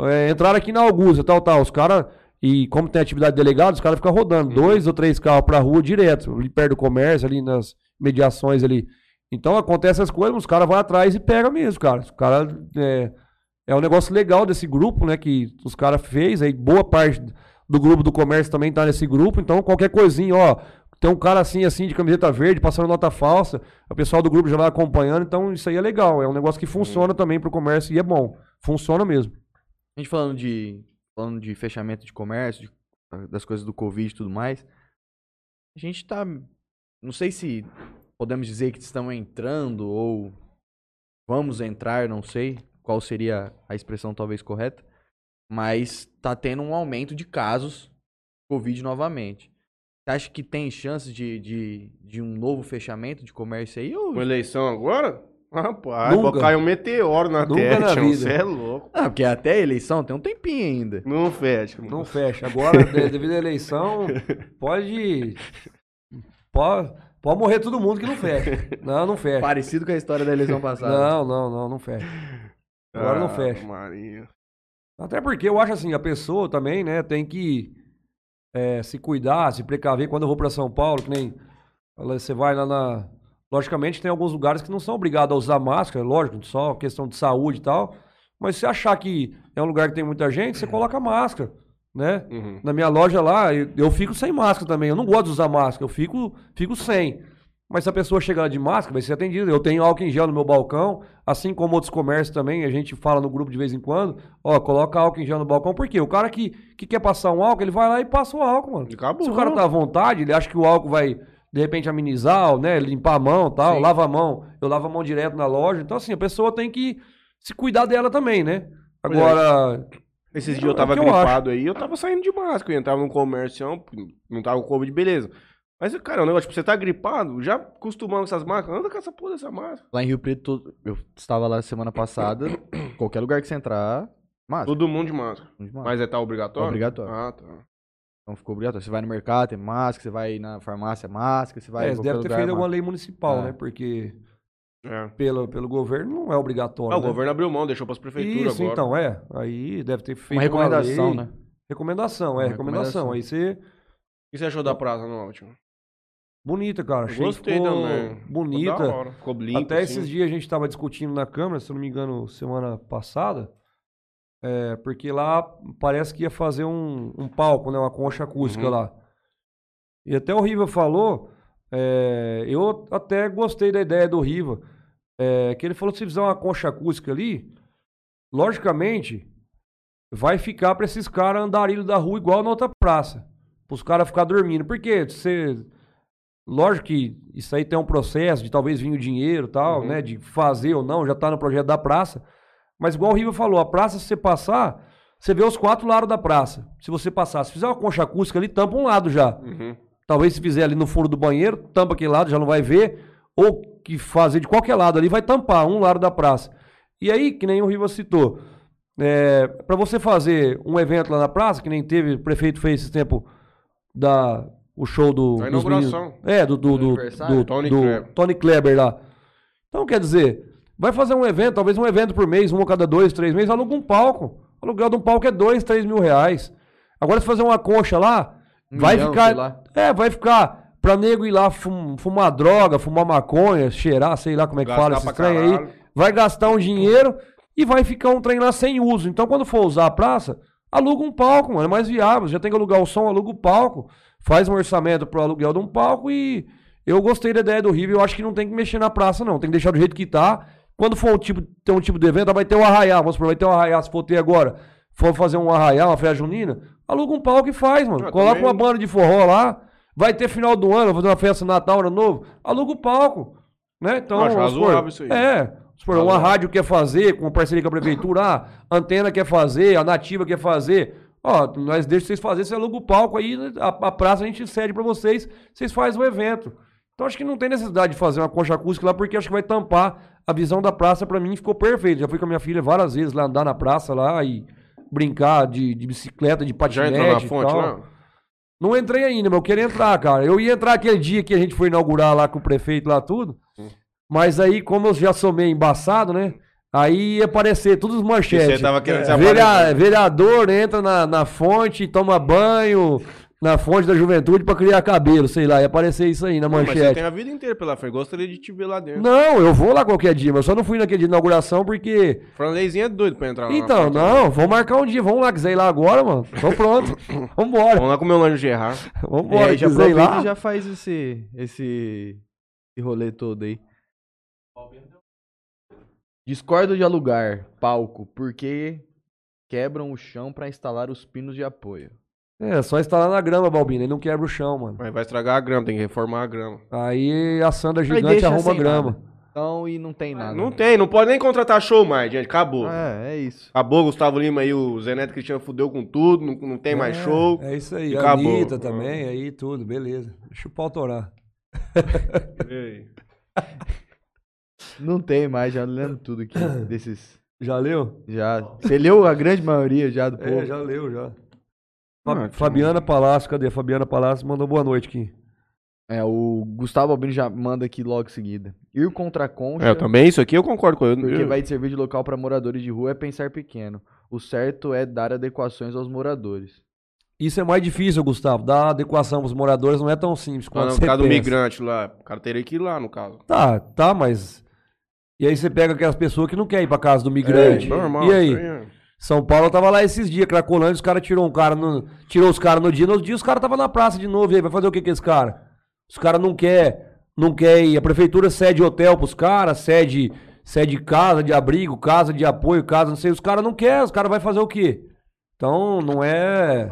É, entraram aqui na Augusta, tal, tal. Os caras. E como tem atividade delegada, os caras ficam rodando Uhum. dois ou três carros pra rua direto, ali perto do comércio, ali nas mediações ali. Então acontece essas coisas, os caras vão atrás e pegam mesmo, cara. Os caras. É, é um negócio legal desse grupo, né? Que os caras fez, aí boa parte do grupo do comércio também tá nesse grupo, então qualquer coisinha, ó. Tem um cara assim, assim, de camiseta verde, passando nota falsa, o pessoal do grupo já vai acompanhando, então isso aí é legal. É um negócio que funciona também pro comércio e é bom. Funciona mesmo. A gente falando de, falando de fechamento de comércio, de- das coisas do Covid e tudo mais. A gente tá. Não sei se podemos dizer que estamos entrando ou vamos entrar, não sei qual seria a expressão talvez correta. Mas tá tendo um aumento de casos Covid novamente. Você acha que tem chances de, de, de um novo fechamento de comércio aí? Ou... Uma eleição agora? Rapaz, Nunca. caiu um meteoro na Nunca terra, na. Você é louco. Ah, porque até a eleição tem um tempinho ainda. Não fecha. mano. Não fecha. Agora, de- devido à eleição, pode. Pode, pode morrer todo mundo que não fecha. Não, não fecha. Parecido com a história da eleição passada. Não, não, não, não fecha. Agora não Ah, fecha. Maria. Até porque eu acho assim, a pessoa também, né, tem que é, se cuidar, se precaver. Quando eu vou pra São Paulo, que nem você vai lá na. Logicamente, tem alguns lugares que não são obrigados a usar máscara, lógico, só questão de saúde e tal. Mas se você achar que é um lugar que tem muita gente, você coloca máscara, né? Uhum. Na minha loja lá, eu, eu fico sem máscara também. Eu não gosto de usar máscara, eu fico, fico sem. Mas se a pessoa chegar de máscara, vai ser atendida. Eu tenho álcool em gel no meu balcão, assim como outros comércios também. A gente fala no grupo de vez em quando. Ó, coloca álcool em gel no balcão. Por quê? O cara que, que quer passar um álcool, ele vai lá e passa o álcool, mano. Acabou. Se o cara tá à vontade, ele acha que o álcool vai, de repente, amenizar, né? Limpar a mão e tal, Sim. lava a mão. Eu lavo a mão direto na loja. Então, assim, a pessoa tem que se cuidar dela também, né? É. Agora, Esses dias É eu o tava eu gripado aí, eu tava saindo de máscara, eu entrava num comércio, não tava com Covid, beleza. Mas, cara, o negócio, tipo, você tá gripado, já acostumando com essas máscaras, anda com essa porra dessa máscara. Lá em Rio Preto, eu estava lá semana passada. qualquer lugar que você entrar, máscara. Todo mundo de máscara. Tudo de máscara. Mas é tá obrigatório? Obrigatório. Ah, tá. Então ficou obrigatório. Você vai no mercado, tem máscara. Você vai na farmácia, máscara. Você vai é, devem ter lugar, feito alguma lei municipal, É. né? Porque É. pelo, pelo governo não é obrigatório. Ah, o né? governo abriu mão, deixou pras prefeituras Isso, agora. então, é. Aí deve ter feito Uma recomendação, lei. né? Recomendação, é, Uma recomendação. recomendação. Aí você. O que você achou da praça no último? Bonita, cara. Achei gostei ficou também. Ficou bonita. da hora, Ficou limpo, Até esses assim. dias a gente tava discutindo na Câmara, se eu não me engano, semana passada. É, porque lá parece que ia fazer um, um palco, né? Uma concha acústica Uhum. lá. E até o Riva falou, é, eu até gostei da ideia do Riva, é, que ele falou que se fizer uma concha acústica ali, logicamente, vai ficar para esses caras andarilho da rua igual na outra praça. Para os caras ficar dormindo. Porque você. Lógico que isso aí tem um processo de talvez vir o dinheiro e tal, Uhum. né? De fazer ou não, já tá no projeto da praça. Mas igual o Riva falou, a praça, se você passar, você vê os quatro lados da praça. Se você passar, se fizer uma concha acústica ali, tampa um lado já. Uhum. Talvez se fizer ali no fundo do banheiro, tampa aquele lado, já não vai ver. Ou que fazer de qualquer lado ali, vai tampar um lado da praça. E aí, que nem o Riva citou, é, para você fazer um evento lá na praça, que nem teve, o prefeito fez esse tempo da, o show do. Dos inauguração. meninos- é, do, do, Do do, Tony do Kleber. Tony Kleber lá. Então, quer dizer, vai fazer um evento, talvez um evento por mês, um a cada dois, três meses, aluga um palco. O aluguel de um palco é dois, três mil reais. Agora, se fazer uma concha lá, Um vai milhão, ficar. É, vai ficar pra nego ir lá fum- fumar droga, fumar maconha, cheirar, sei lá como é que Gastar fala esse trem aí. Vai gastar um dinheiro e vai ficar um trem lá sem uso. Então, quando for usar a praça, aluga um palco, mano. É mais viável. Já tem que alugar o som, aluga o palco. Faz um orçamento pro aluguel de um palco e eu gostei da ideia do River. Eu acho que não tem que mexer na praça, não. Tem que deixar do jeito que tá. Quando for um tipo, ter um tipo de evento, vai ter um arraial. Vamos supor, vai ter um arraial. Se for ter agora, for fazer um arraial, uma festa junina, aluga um palco e faz, mano. Ah, Coloca também- uma banda de forró lá. Vai ter final do ano, vai fazer uma festa Natal, Ano Novo. Aluga o palco. Né? Então, acho razoável isso aí. É. Uma rádio quer fazer, com parceria com a prefeitura, ah, a antena quer fazer, a nativa quer fazer. Ó, nós deixamos vocês fazerem, você aluga o palco aí, a, a praça a gente cede pra vocês, vocês fazem o evento. Então acho que não tem necessidade de fazer uma concha acústica lá, porque acho que vai tampar a visão da praça pra mim ficou perfeito. Já fui com a minha filha várias vezes lá andar na praça lá e brincar de, de bicicleta, de Já patinete entrou na fonte, tal. não? Não entrei ainda, mas eu queria entrar, cara. Eu ia entrar aquele dia que a gente foi inaugurar lá com o prefeito lá tudo. Hum. Mas aí, como eu já sou meio embaçado, né? Aí ia aparecer todos os manchetes. Você tava querendo se Verea- aparecer. vereador entra na, na fonte, toma banho na fonte da juventude pra criar cabelo, sei lá. Ia aparecer isso aí na Mas você manchete. tem a vida inteira pela frente. Gostaria de te ver lá dentro. Não, eu vou lá qualquer dia, mas eu só não fui naquele dia de inauguração porque. Franleizinho é doido pra entrar lá. Então, fonte. não, vamos marcar um dia. Vamos lá, quiser ir lá agora, mano. Tô pronto. Vambora. Vamos lá comer um lanche Gerard. E Vambora, aí já quiser ir aproveita lá. e já faz esse, esse, esse rolê todo aí. Discordo de alugar palco porque quebram o chão pra instalar os pinos de apoio. É, só instalar na grama, Balbino. Ele não quebra o chão, mano. Mas vai estragar a grama, tem que reformar a grama. Aí a Sandra Aí gigante arruma sem grama. nada. Então, e não tem nada. Não tem, não pode nem contratar show mais, gente. Acabou. É, é isso. Acabou, Gustavo Lima aí, o Zé Neto Cristiano fudeu com tudo, não, não tem mais É, show. É isso aí. Acabou. Anitta também, aí tudo, beleza. Deixa o pau torar. Ei. Não tem mais, já lendo tudo aqui desses. Já leu? Já. Você leu a grande maioria já do povo. É, já leu, já. Ah, Fa- que Fabiana Palácio, cadê? Fabiana Palácio mandou boa noite aqui. É, o Gustavo Albino já manda aqui logo em seguida. Ir contra a concha, É, eu também, isso aqui eu concordo com ele. porque Eu- vai servir de local para moradores de rua, é pensar pequeno. O certo é dar adequações aos moradores. Isso é mais difícil, Gustavo. Dar adequação pros moradores não é tão simples Não, quanto não, você por causa do pensa. migrante lá. O cara teria que ir lá, no caso. Tá, tá, mas... E aí você pega aquelas pessoas que não querem ir pra casa do migrante. É, normal. e aí? é- São Paulo tava lá esses dias, Cracolândia, os caras tirou um cara no, tirou os caras no dia, no outro dia os caras tava na praça de novo, e aí vai fazer o que com esse cara? Os caras não quer, não quer ir, a prefeitura cede hotel pros caras, cede, cede casa de abrigo, casa de apoio, casa, não sei, os caras não quer, os caras vai fazer o quê? Então, não é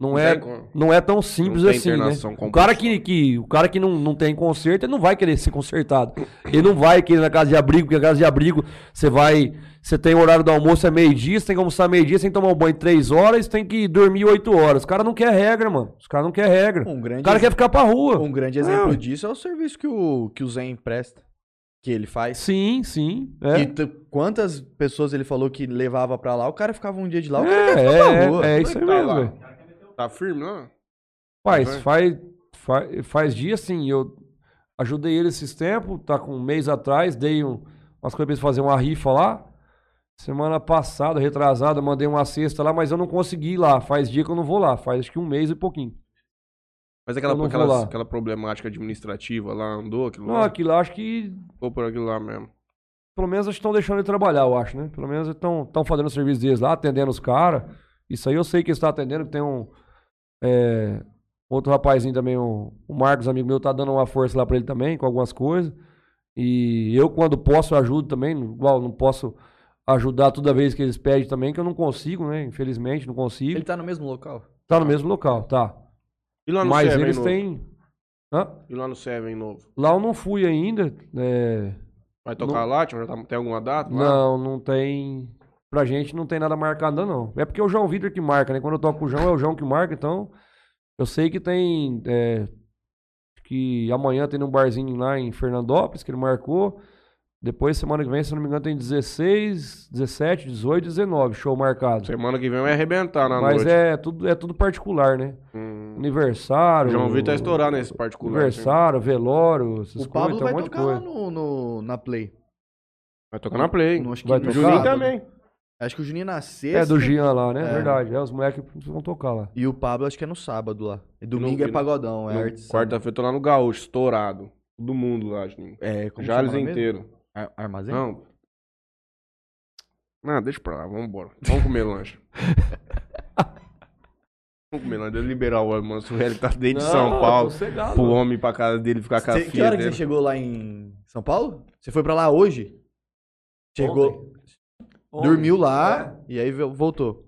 não Não é tem não é tão simples assim, né? O cara que, que o cara que não, não tem conserto, ele não vai querer ser consertado. Ele não vai querer ir na casa de abrigo, porque a casa de abrigo você vai, você tem o horário do almoço é meio-dia, você tem que almoçar meio-dia, você tem que tomar um banho três horas, você tem que dormir oito horas. Os caras não quer regra, mano. Os caras não quer regra. Um grande, O cara quer ficar pra rua. um grande exemplo Não. disso é o serviço que o, que o Zen presta. Que ele faz. Sim, sim. É. E t- quantas pessoas ele falou que levava pra lá, o cara ficava um dia de lá, o cara É, pra é, rua. é isso aí mesmo. Tá firme, não? Faz, faz, faz, faz dia sim. Eu ajudei ele esses tempos, tá com um mês atrás, dei um, umas coisas pra eles fazer uma rifa lá. Semana passada, retrasada, mandei uma cesta lá, mas eu não consegui ir lá. Faz dia que eu não vou lá, faz acho que um mês e pouquinho. Mas aquela, Eu não vou aquela, lá. aquela problemática administrativa lá andou, aquilo Não, lá? aquilo lá, acho que Ou por aquilo lá mesmo. pelo menos estão deixando ele trabalhar, eu acho, né? Pelo menos estão fazendo o serviço deles lá, atendendo os caras. Isso aí eu sei que eles estão atendendo, que tem um. É, outro rapazinho também, o, o Marcos, amigo meu, tá dando uma força lá pra ele também, com algumas coisas. E eu, quando posso, ajudo também. Igual, não posso ajudar toda vez que eles pedem também, que eu não consigo, né? Infelizmente, não consigo. Ele tá no mesmo local? Tá no mesmo local, tá. E lá no Mas Seven eles novo? têm. Hã? E lá no Seven novo? Lá eu não fui ainda. é, Vai tocar lá? Já tá- tem alguma data? lá? Não, não tem. Pra gente não tem nada marcado, não. É porque é o João Vitor que marca, né? Quando eu toco com o João, é o João que marca, então. Eu sei que tem. é, que amanhã tem um barzinho lá em Fernandópolis, que ele marcou. Depois, semana que vem, se não me engano, tem 16, 17, 18, 19 show marcado. Semana que vem vai arrebentar na Mas noite. é tudo, é tudo particular, né? Hum. Aniversário. O João Vitor tá estourado nesse particular. assim. Aniversário, velório, essas o Pablo coisas, vai um monte tocar lá coisa. no, no- na Play. Vai tocar na Play. No- acho que Vai no tocar? Juninho também. Acho que o Juninho na sexta. É do Gian lá, né? É. Verdade. É, os moleques vão tocar lá. E o Pablo acho que é no sábado lá. E domingo no- é pagodão, é arte. Quarta-feira eu tô lá no Gaúcho, estourado. Todo mundo lá, Juninho. É, como Jales inteiro. Ar- Armazém? Não. Não, deixa pra lá, vamos embora. Vamos comer lanche. vamos comer lanche. Deixa eu liberar o Manso Velho que tá dentro de São Paulo. Pro homem ir pra casa dele ficar com a filha que hora que dele. você chegou lá em São Paulo? Você foi pra lá hoje? Chegou, Ontem. Dormiu lá e aí vo- voltou.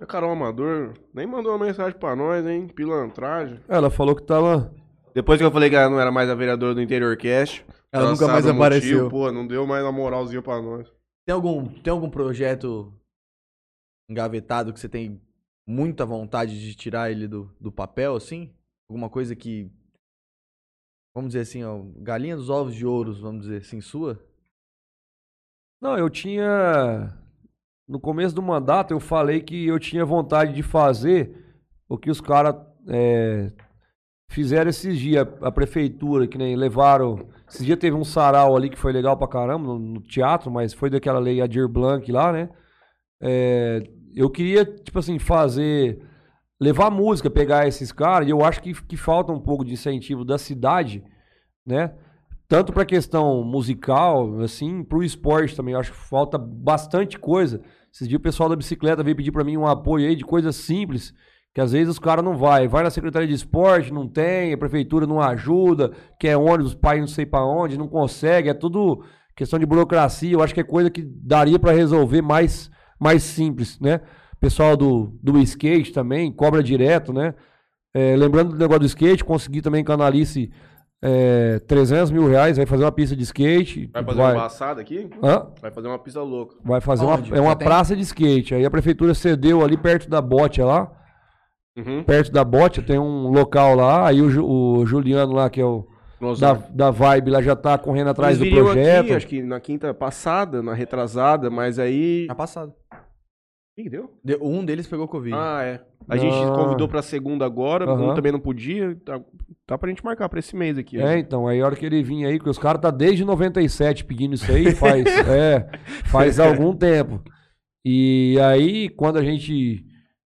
A Carol Amador nem mandou uma mensagem pra nós, hein? Pilantragem. Ela falou que tava. Depois que eu falei que ela não era mais a vereadora do Interior Cast. Ela ela nunca mais apareceu. motivo, pô, não deu mais uma moralzinha pra nós. Tem algum, tem algum projeto engavetado que você tem muita vontade de tirar ele do, do papel, assim? Alguma coisa que. Vamos dizer assim, ó, galinha dos ovos de ouros, vamos dizer assim, sua? Não, eu tinha. No começo do mandato, eu falei que eu tinha vontade de fazer o que os caras fizeram esses dias. A prefeitura, que nem levaram. Esses dias teve um sarau ali que foi legal pra caramba, no, no teatro, mas foi daquela lei Adir Blanc lá, né? É, eu queria, tipo assim, fazer. Levar música, pegar esses caras, e eu acho que, que falta um pouco de incentivo da cidade, né? Tanto para questão musical, assim, para o esporte também. Eu acho que falta bastante coisa. Esses dias o pessoal da bicicleta veio pedir para mim um apoio aí de coisas simples, que às vezes os caras não vai. Vai na Secretaria de Esporte, não tem, a prefeitura não ajuda, quer ônibus, pai não sei para onde, não consegue. É tudo questão de burocracia. Eu acho que é coisa que daria para resolver mais, mais simples, né? Pessoal do, do skate também, cobra direto, né? É, lembrando do negócio do skate, consegui também que a Analice é, 300 mil reais, vai fazer uma pista de skate. Vai fazer uma passada aqui? Hã? Vai fazer uma pista louca. Vai fazer Aonde? uma, é uma tem? praça de skate. Aí a prefeitura cedeu ali perto da bote lá. Uhum. Perto da bote tem um local lá. Aí o, o Juliano lá, que é o da, da Vibe, lá já tá correndo atrás eles do projeto. Aqui, acho que na quinta passada, na retrasada, mas aí. Na passada. Que deu? De- Um deles pegou Covid. Ah, é. A gente Ah. convidou pra segunda agora, Aham. um também não podia. Tá, tá pra gente marcar pra esse mês aqui. É, então, aí a hora que ele vinha aí, que os caras tá desde 97 pedindo isso aí, faz, é, faz algum tempo. E aí, quando a gente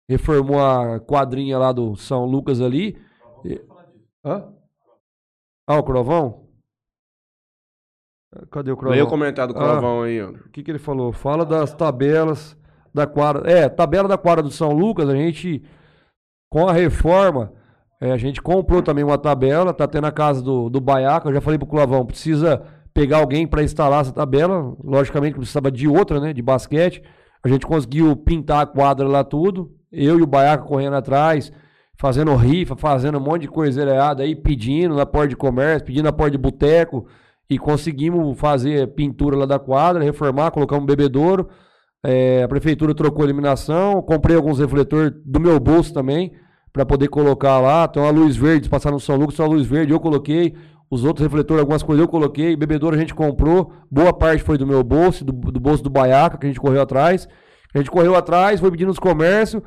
reformou a quadrinha lá do São Lucas ali. e- Hã? Ah, o Crovão? Cadê o Crovão? Leia o comentário do Ah. Clavão aí, ó. O que, que ele falou? Fala das tabelas da quadra. É, tabela da quadra do São Lucas, a gente, com a reforma, é, a gente comprou também uma tabela, tá tendo a casa do, do Baiaca, eu já falei pro Clavão, precisa pegar alguém para instalar essa tabela, logicamente precisava de outra, né, de basquete. A gente conseguiu pintar a quadra lá tudo, eu e o Baiaca correndo atrás, fazendo rifa, fazendo um monte de coisa errada aí, pedindo na porta de comércio, pedindo na porta de boteco, e conseguimos fazer pintura lá da quadra, reformar, colocar um bebedouro. É, a prefeitura trocou a iluminação, comprei alguns refletores do meu bolso também, para poder colocar lá. Tem uma luz verde, passaram no São Lucas, uma luz verde, eu coloquei. Os outros refletores, algumas coisas eu coloquei. Bebedouro a gente comprou, boa parte foi do meu bolso, do, do bolso do Baiaca, que a gente correu atrás. A gente correu atrás, foi pedindo os comércios,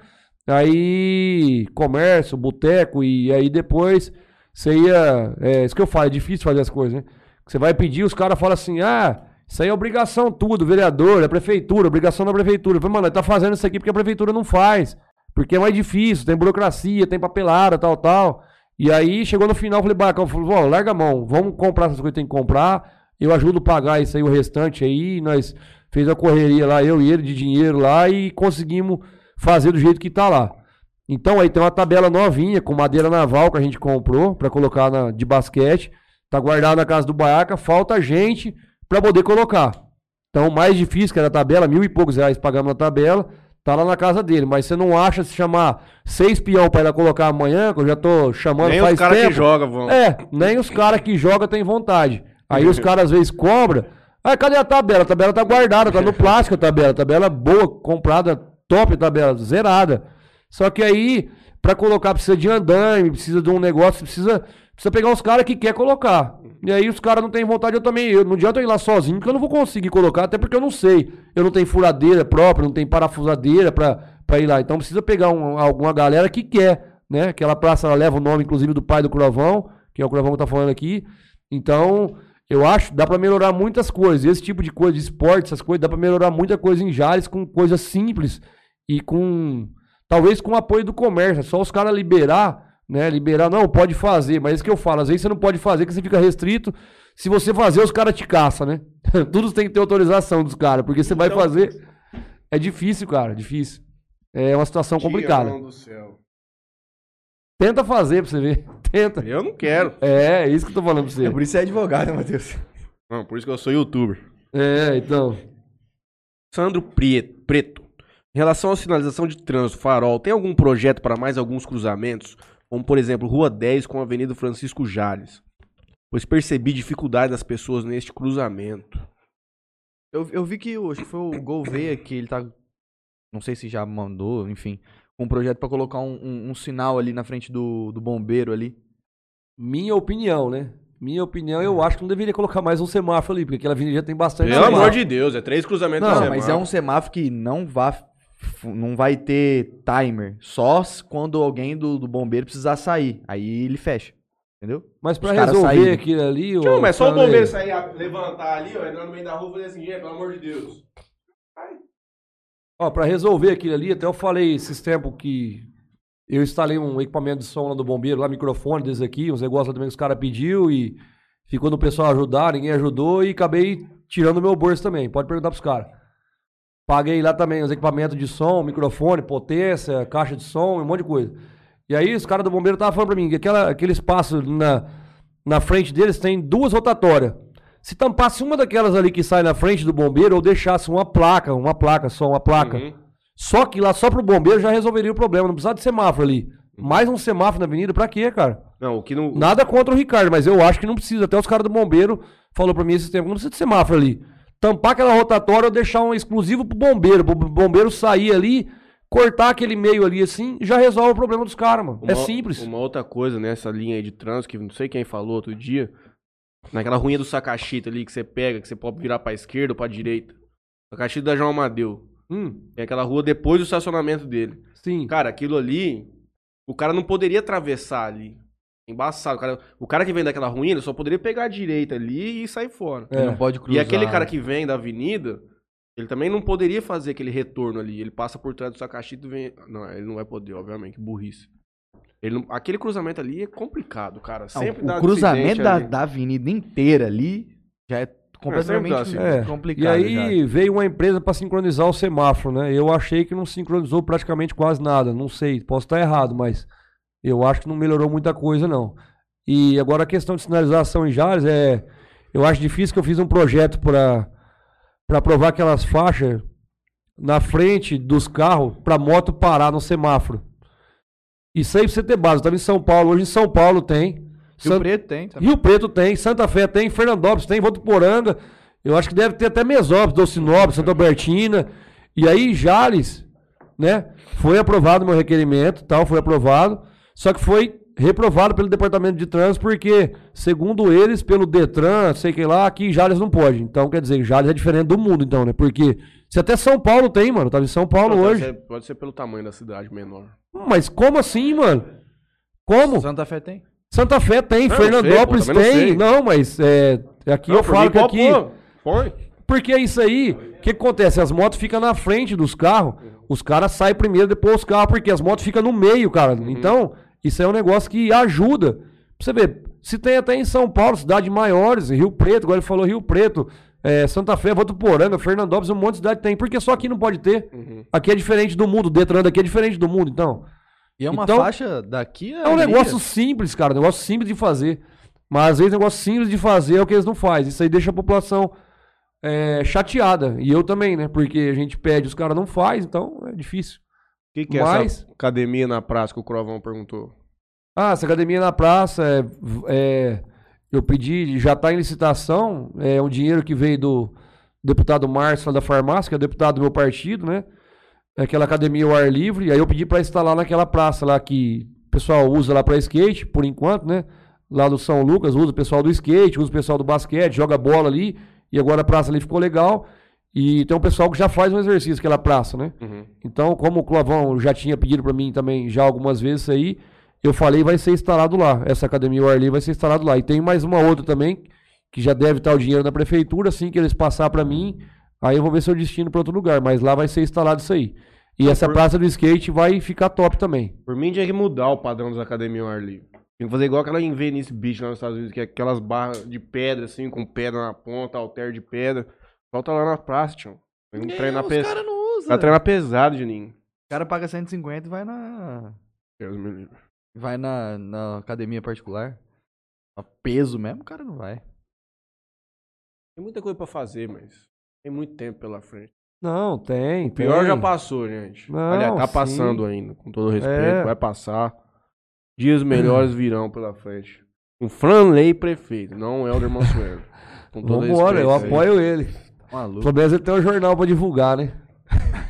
aí comércio, boteco, e aí depois você ia. É isso que eu falo, é difícil fazer as coisas, né? Você vai pedir, os caras falam assim, ah, isso aí é obrigação tua, do vereador, da prefeitura, obrigação da prefeitura. Falei, mano, tá fazendo isso aqui porque a prefeitura não faz. Porque é mais difícil, tem burocracia, tem papelada, tal, tal. E aí chegou no final, falei, Bacão, falou, "Ó, larga a mão, vamos comprar essas coisas que tem que comprar. Eu ajudo a pagar isso aí, o restante aí. Nós fez a correria lá, eu e ele, de dinheiro lá, e conseguimos fazer do jeito que tá lá. Então aí tem uma tabela novinha, com madeira naval que a gente comprou para colocar na, de basquete. Tá guardado na casa do Baiaca, falta gente para poder colocar. Então, o mais difícil, que era a tabela, mil e poucos reais pagamos na tabela, tá lá na casa dele. Mas você não acha se chamar seis peão para ir lá colocar amanhã, que eu já tô chamando Nem faz os caras que jogam vão. É, nem os caras que jogam têm vontade. Aí os caras às vezes cobram. Ah, cadê a tabela? A tabela tá guardada, tá no plástico a tabela. A tabela boa, comprada, top a tabela, zerada. Só que aí, pra colocar, precisa de andaime, precisa de um negócio, precisa, precisa pegar uns caras que quer colocar. E aí os caras não têm vontade, eu também. Eu, não adianta eu ir lá sozinho, porque eu não vou conseguir colocar, até porque eu não sei. Eu não tenho furadeira própria, não tenho parafusadeira pra, pra ir lá. Então precisa pegar um- alguma galera que quer, né? Aquela praça ela leva o nome, inclusive, do pai do Crovão, que é o Crovão que tá falando aqui. Então, eu acho dá pra melhorar muitas coisas. Esse tipo de coisa de esporte, essas coisas, dá pra melhorar muita coisa em Jales com coisas simples e com. Talvez com o apoio do comércio. É só os caras liberar, né? Liberar, não, pode fazer. Mas é isso que eu falo, às vezes você não pode fazer, que você fica restrito. Se você fazer, os caras te caçam, né? Tudo tem que ter autorização dos caras, porque você vai Então- fazer. É difícil, cara, difícil. É uma situação complicada. Tião do céu. Tenta fazer pra você ver. Tenta. Eu não quero. É, é isso que eu tô falando pra você. É por isso que você é advogado, né, Matheus? Não, por isso que eu sou youtuber. É, então. Sandro Preto. Preto. Em relação à sinalização de trânsito, farol, tem algum projeto para mais alguns cruzamentos? Como por exemplo Rua 10 com a Avenida Francisco Jales, pois percebi dificuldade das pessoas neste cruzamento. Eu, eu vi que que foi o Gouveia que ele tá. Não sei se já mandou, enfim. Um projeto pra colocar um, um- um sinal ali na frente do, do bombeiro ali. Minha opinião, né? Minha opinião, eu acho que não deveria colocar mais um semáforo ali, porque aquela avenida já tem bastante Pelo semáforo. amor de Deus, é três cruzamentos Não, mas é um semáforo que não vai, não vai ter timer. Só quando alguém do, do bombeiro precisar sair. Aí ele fecha. Entendeu? Mas pra resolver saírem. aquilo ali... Não, mas só o bombeiro sair, a- levantar ali, ó, entrar no meio da rua e fazer assim, gente, pelo amor de Deus. Ó, pra resolver aquilo ali, até eu falei esses tempos que eu instalei um equipamento de som lá do bombeiro, lá, microfone desse aqui, uns negócios lá também que os caras pediu e ficou no pessoal ajudar, ninguém ajudou e acabei tirando o meu bolso também. Pode perguntar pros caras. Paguei lá também os equipamentos de som, microfone, potência, caixa de som, um monte de coisa. E aí os caras do bombeiro estavam falando pra mim que aquela, aquele espaço na, na frente deles tem duas rotatórias. Se tampasse uma daquelas ali que sai na frente do bombeiro ou deixasse uma placa, uma placa, só uma placa. Uhum. Só que lá só pro bombeiro já resolveria o problema. Não precisava de semáforo ali. Mais um semáforo na avenida, pra quê, cara? Não, o que não. Nada contra o Ricardo, mas eu acho que não precisa. Até os caras do bombeiro falou pra mim esse tempo, não precisa de semáforo ali. Tampar aquela rotatória ou deixar um exclusivo pro bombeiro. Pro bombeiro sair ali, cortar aquele meio ali assim, já resolve o problema dos caras, mano. é Uma- simples. Uma outra coisa nessa linha aí de trânsito, que não sei quem falou outro dia, naquela ruinha do Sacachita ali que você pega, que você pode virar pra esquerda ou pra direita. Sacachita da João Amadeu. Hum, Tem aquela rua depois do estacionamento dele. sim. Cara, aquilo ali, o cara não poderia atravessar ali. Embaçado. O cara, o cara que vem daquela ruína ele só poderia pegar a direita ali e sair fora. Ele É. não pode E cruzar. aquele cara que vem da avenida, ele também não poderia fazer aquele retorno ali. Ele passa por trás do Sacachito e vem. Não, ele não vai poder, obviamente, que burrice. Ele não- Aquele cruzamento ali é complicado, cara. Não, Sempre dá o cruzamento acidente da, ali. da avenida inteira ali já é completamente dá acidente. É. complicado. E aí veio uma empresa pra sincronizar o semáforo, né? Eu achei que não sincronizou praticamente quase nada. Não sei, posso estar errado, mas eu acho que não melhorou muita coisa, não. E agora a questão de sinalização em Jales é. Eu acho difícil que eu fiz um projeto para para provar aquelas faixas na frente dos carros pra moto parar no semáforo. Isso aí pra você ter base. Eu tava em São Paulo, hoje em São Paulo tem. Rio San- Preto tem também. Rio Preto tem, Santa Fé tem, Fernandópolis tem, Votuporanga. Eu acho que deve ter até Mesópolis, Docinópolis, Santa Albertina. E aí, Jales, né? Foi aprovado o meu requerimento, tal, foi aprovado. Só que foi reprovado pelo Departamento de Trânsito, porque, segundo eles, pelo Detran, sei que lá, aqui em Jales não pode. Então, quer dizer, Jales é diferente do mundo, então, né? Porque se até São Paulo tem, mano, tava em São Paulo Não, pode hoje. ser- pode ser pelo tamanho da cidade menor. Mas como assim, mano? Como? Santa Fé tem. Santa Fé tem, Não, eu sei, Fernandópolis pô, não tem. sei. Não, mas é, aqui Não, eu falo que aqui. Põe. Porque é isso aí. O que acontece? As motos ficam na frente dos carros. Os caras saem primeiro, depois os carros, porque as motos ficam no meio, cara. Uhum. Então, isso é um negócio que ajuda. Pra você ver, se tem até em São Paulo, cidades maiores, Rio Preto, agora ele falou Rio Preto, é, Santa Fé, Votuporanga, Fernandópolis, um monte de cidade tem. Porque só aqui não pode ter. Uhum. Aqui é diferente do mundo. O Detran daqui é diferente do mundo, então. E é uma Então, faixa daqui É um ali, negócio simples, cara. Um negócio simples de fazer. Mas às vezes um negócio simples de fazer é o que eles não fazem. Isso aí deixa a população é, chateada. E eu também, né? Porque a gente pede, os caras não fazem, então é difícil. O que, que é Mas- essa academia na praça que o Crovão perguntou? Ah, essa academia na praça, é, é, eu pedi, já está em licitação, é um dinheiro que veio do deputado Márcio lá da farmácia, que é deputado do meu partido, né? É Aquela academia ao ar livre, aí eu pedi para instalar naquela praça lá que o pessoal usa lá para skate, por enquanto, né? Lá do São Lucas, usa o pessoal do skate, usa o pessoal do basquete, joga bola ali, e agora a praça ali ficou legal. E tem um pessoal que já faz um exercício naquela praça, né? Uhum. Então, como o Clavão já tinha pedido pra mim também já algumas vezes isso aí, eu falei vai ser instalado lá. Essa academia livre vai ser instalado lá. E tem mais uma outra também, que já deve estar o dinheiro na prefeitura, assim que eles passar pra mim, aí eu vou ver se eu destino pra outro lugar, mas lá vai ser instalado isso aí. E essa por- praça do skate vai ficar top também. Por mim tinha que mudar o padrão das academias ao ar livre. Tem que fazer igual aquela em Venice Beach lá nos Estados Unidos, que é aquelas barras de pedra, assim, com pedra na ponta, alter de pedra. Falta lá na praça, tio. Tem que treinar os pesado. caras não usam. Vai treinar pesado, Juninho. O cara paga 150 e vai na. Deus me livre. Vai na, na academia particular. A peso mesmo, o cara não vai. Tem muita coisa pra fazer, mas tem muito tempo pela frente. Não, tem. O pior tem. já passou, gente. Não, Aliás, tá sim. passando ainda, com todo respeito. É. Vai passar. Dias melhores virão pela frente. Um Franley prefeito, não o Helder Mansuelo. Com todo Vambora, eu respeito aí. apoio ele. Maluco. Pelo menos ele tem um jornal pra divulgar, né?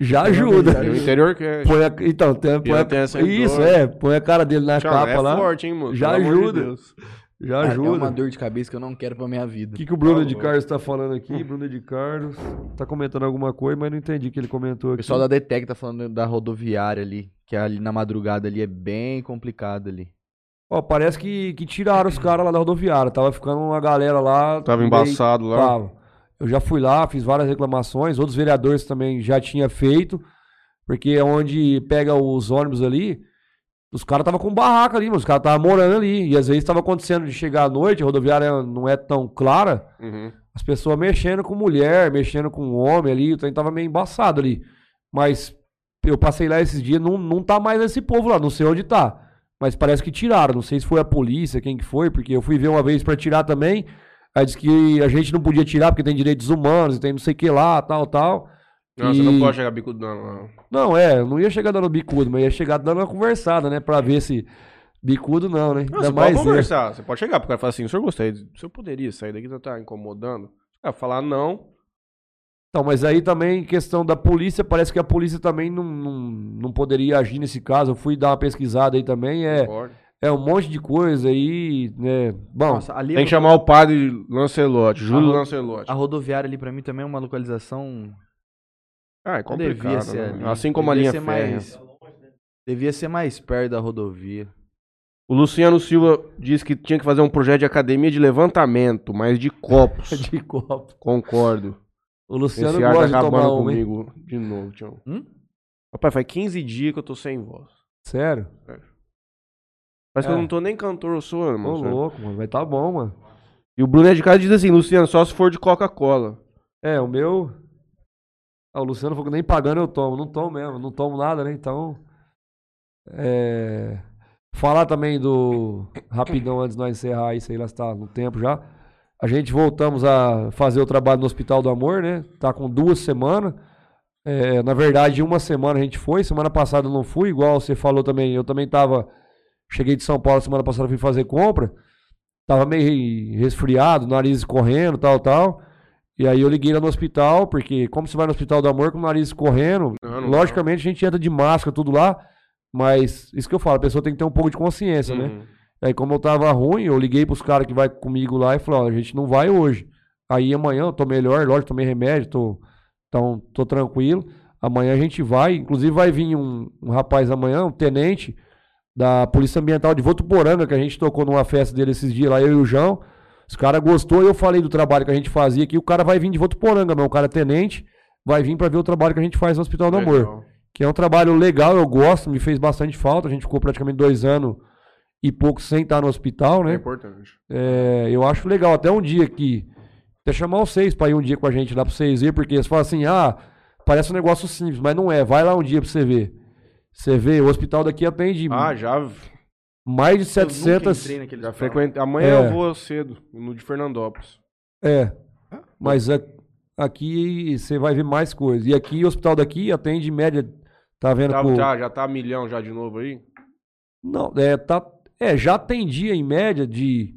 Já ajuda. E o interior que é. Põe a- então, tem, põe a- isso, dor. é. Põe a cara dele na Tchau, capa é lá. forte, hein, mano? Já Pelo de ajuda. Deus. Já É ajuda. uma dor de cabeça que eu não quero pra minha vida. O que, que o Bruno Por de favor. Carlos tá falando aqui? Bruno de Carlos tá comentando alguma coisa, mas não entendi o que ele comentou O aqui. pessoal da Detec tá falando da rodoviária ali, que ali na madrugada ali é bem complicado ali. Ó, parece que, que tiraram os caras lá da rodoviária. Tava ficando uma galera lá. Tava meio- embaçado lá. Tava. Eu já fui lá, fiz várias reclamações. Outros vereadores também já tinha feito. Porque é onde pega os ônibus ali. Os caras estavam com barraca ali, mano. Os caras estavam morando ali. E às vezes estava acontecendo de chegar à noite, a rodoviária não é tão clara. Uhum. As pessoas mexendo com mulher, mexendo com homem ali, o trem tava meio embaçado ali. Mas eu passei lá esses dias, não, não tá mais esse povo lá, não sei onde tá. Mas parece que tiraram, não sei se foi a polícia, quem que foi, porque eu fui ver uma vez pra tirar também. Aí disse que a gente não podia tirar porque tem direitos humanos, tem não sei o que lá, tal, tal. Não, você E- não pode chegar bicudo, não. não. Não, é, eu não ia chegar dando bicudo, mas ia chegar dando uma conversada, né? Pra ver se. Bicudo não, né? Não, Ainda você mais pode eu. conversar. Você pode chegar pro cara e falar assim, o senhor gostaria, de- o senhor poderia sair daqui, você tá incomodando? O cara falar não, Então, mas aí também, questão da polícia, parece que a polícia também não, não, não poderia agir nesse caso. Eu fui dar uma pesquisada aí também, é, pode. É um monte de coisa aí, né? Bom, Nossa, ali Tem que chamar o padre Lancelotti, Júlio Ah, Lancelotti. a rodoviária ali pra mim também é uma localização Ah, é devia complicado, ser né? ali. Assim como a Devia linha ser férrea. mais devia ser mais perto da rodovia. O Luciano Silva disse que tinha que fazer um projeto de academia de levantamento, mas de copos. de copo. Concordo. O Luciano Esse ar tá gosta de tomar hein? comigo de novo, tio. Hum? Rapaz, faz 15 dias que eu tô sem voz. Sério? Parece que É. eu não tô nem cantor, eu sou, Ô, mano. sabe? louco, mano. Vai tá bom, mano. E o Bruno é de casa diz assim, Luciano, só se for de Coca-Cola. É, o meu. Ah, o Luciano falou que nem pagando eu tomo. Não tomo mesmo, não tomo nada, né? Então. É. Falar também do. Rapidão antes de nós encerrar aí, sei lá se tá no tempo já. A gente voltamos a fazer o trabalho no Hospital do Amor, né? Tá com duas semanas. É, na verdade, uma semana a gente foi, semana passada eu não fui, igual você falou também. Eu também tava. Cheguei de São Paulo semana passada, fui fazer compra. Tava meio resfriado, nariz correndo, tal, tal. E aí eu liguei lá no hospital, porque como você vai no Hospital do Amor com o nariz correndo, Não, não logicamente a gente entra de máscara, tudo lá. Mas isso que eu falo, a pessoa tem que ter um pouco de consciência, né? Uhum. Aí, como eu tava ruim, eu liguei pros caras que vai comigo lá e falei, ó, a gente não vai hoje. Aí amanhã eu tô melhor, lógico, tomei remédio, tô, então tô tranquilo. Amanhã a gente vai, inclusive vai vir um, um rapaz amanhã, um tenente da Polícia Ambiental de Votuporanga, que a gente tocou numa festa dele esses dias lá, eu e o João. Os caras gostou, eu falei do trabalho que a gente fazia aqui, o cara vai vir de Votuporanga, meu, o cara é tenente, vai vir pra ver o trabalho que a gente faz no Hospital do Amor que é um trabalho legal, eu gosto, me fez bastante falta. A gente ficou praticamente dois anos e pouco sem estar no hospital, É né? importante. É, eu acho legal, até um dia que. Até chamar vocês pra ir um dia com a gente lá pra vocês verem, porque eles falam assim, ah, parece um negócio simples, mas não é. Vai lá um dia pra você ver. Você vê, o hospital daqui atende Ah, já, mais de Eu nunca 700. entrei naquele já hospital. frequentei. Amanhã É. eu vou cedo, no de Fernandópolis. É. Mas a- aqui você vai ver mais coisas. E aqui, o hospital daqui atende em média. Tá vendo Já, com- já, já tá milhão já de novo aí? Não, é, tá, é, já atendia em média de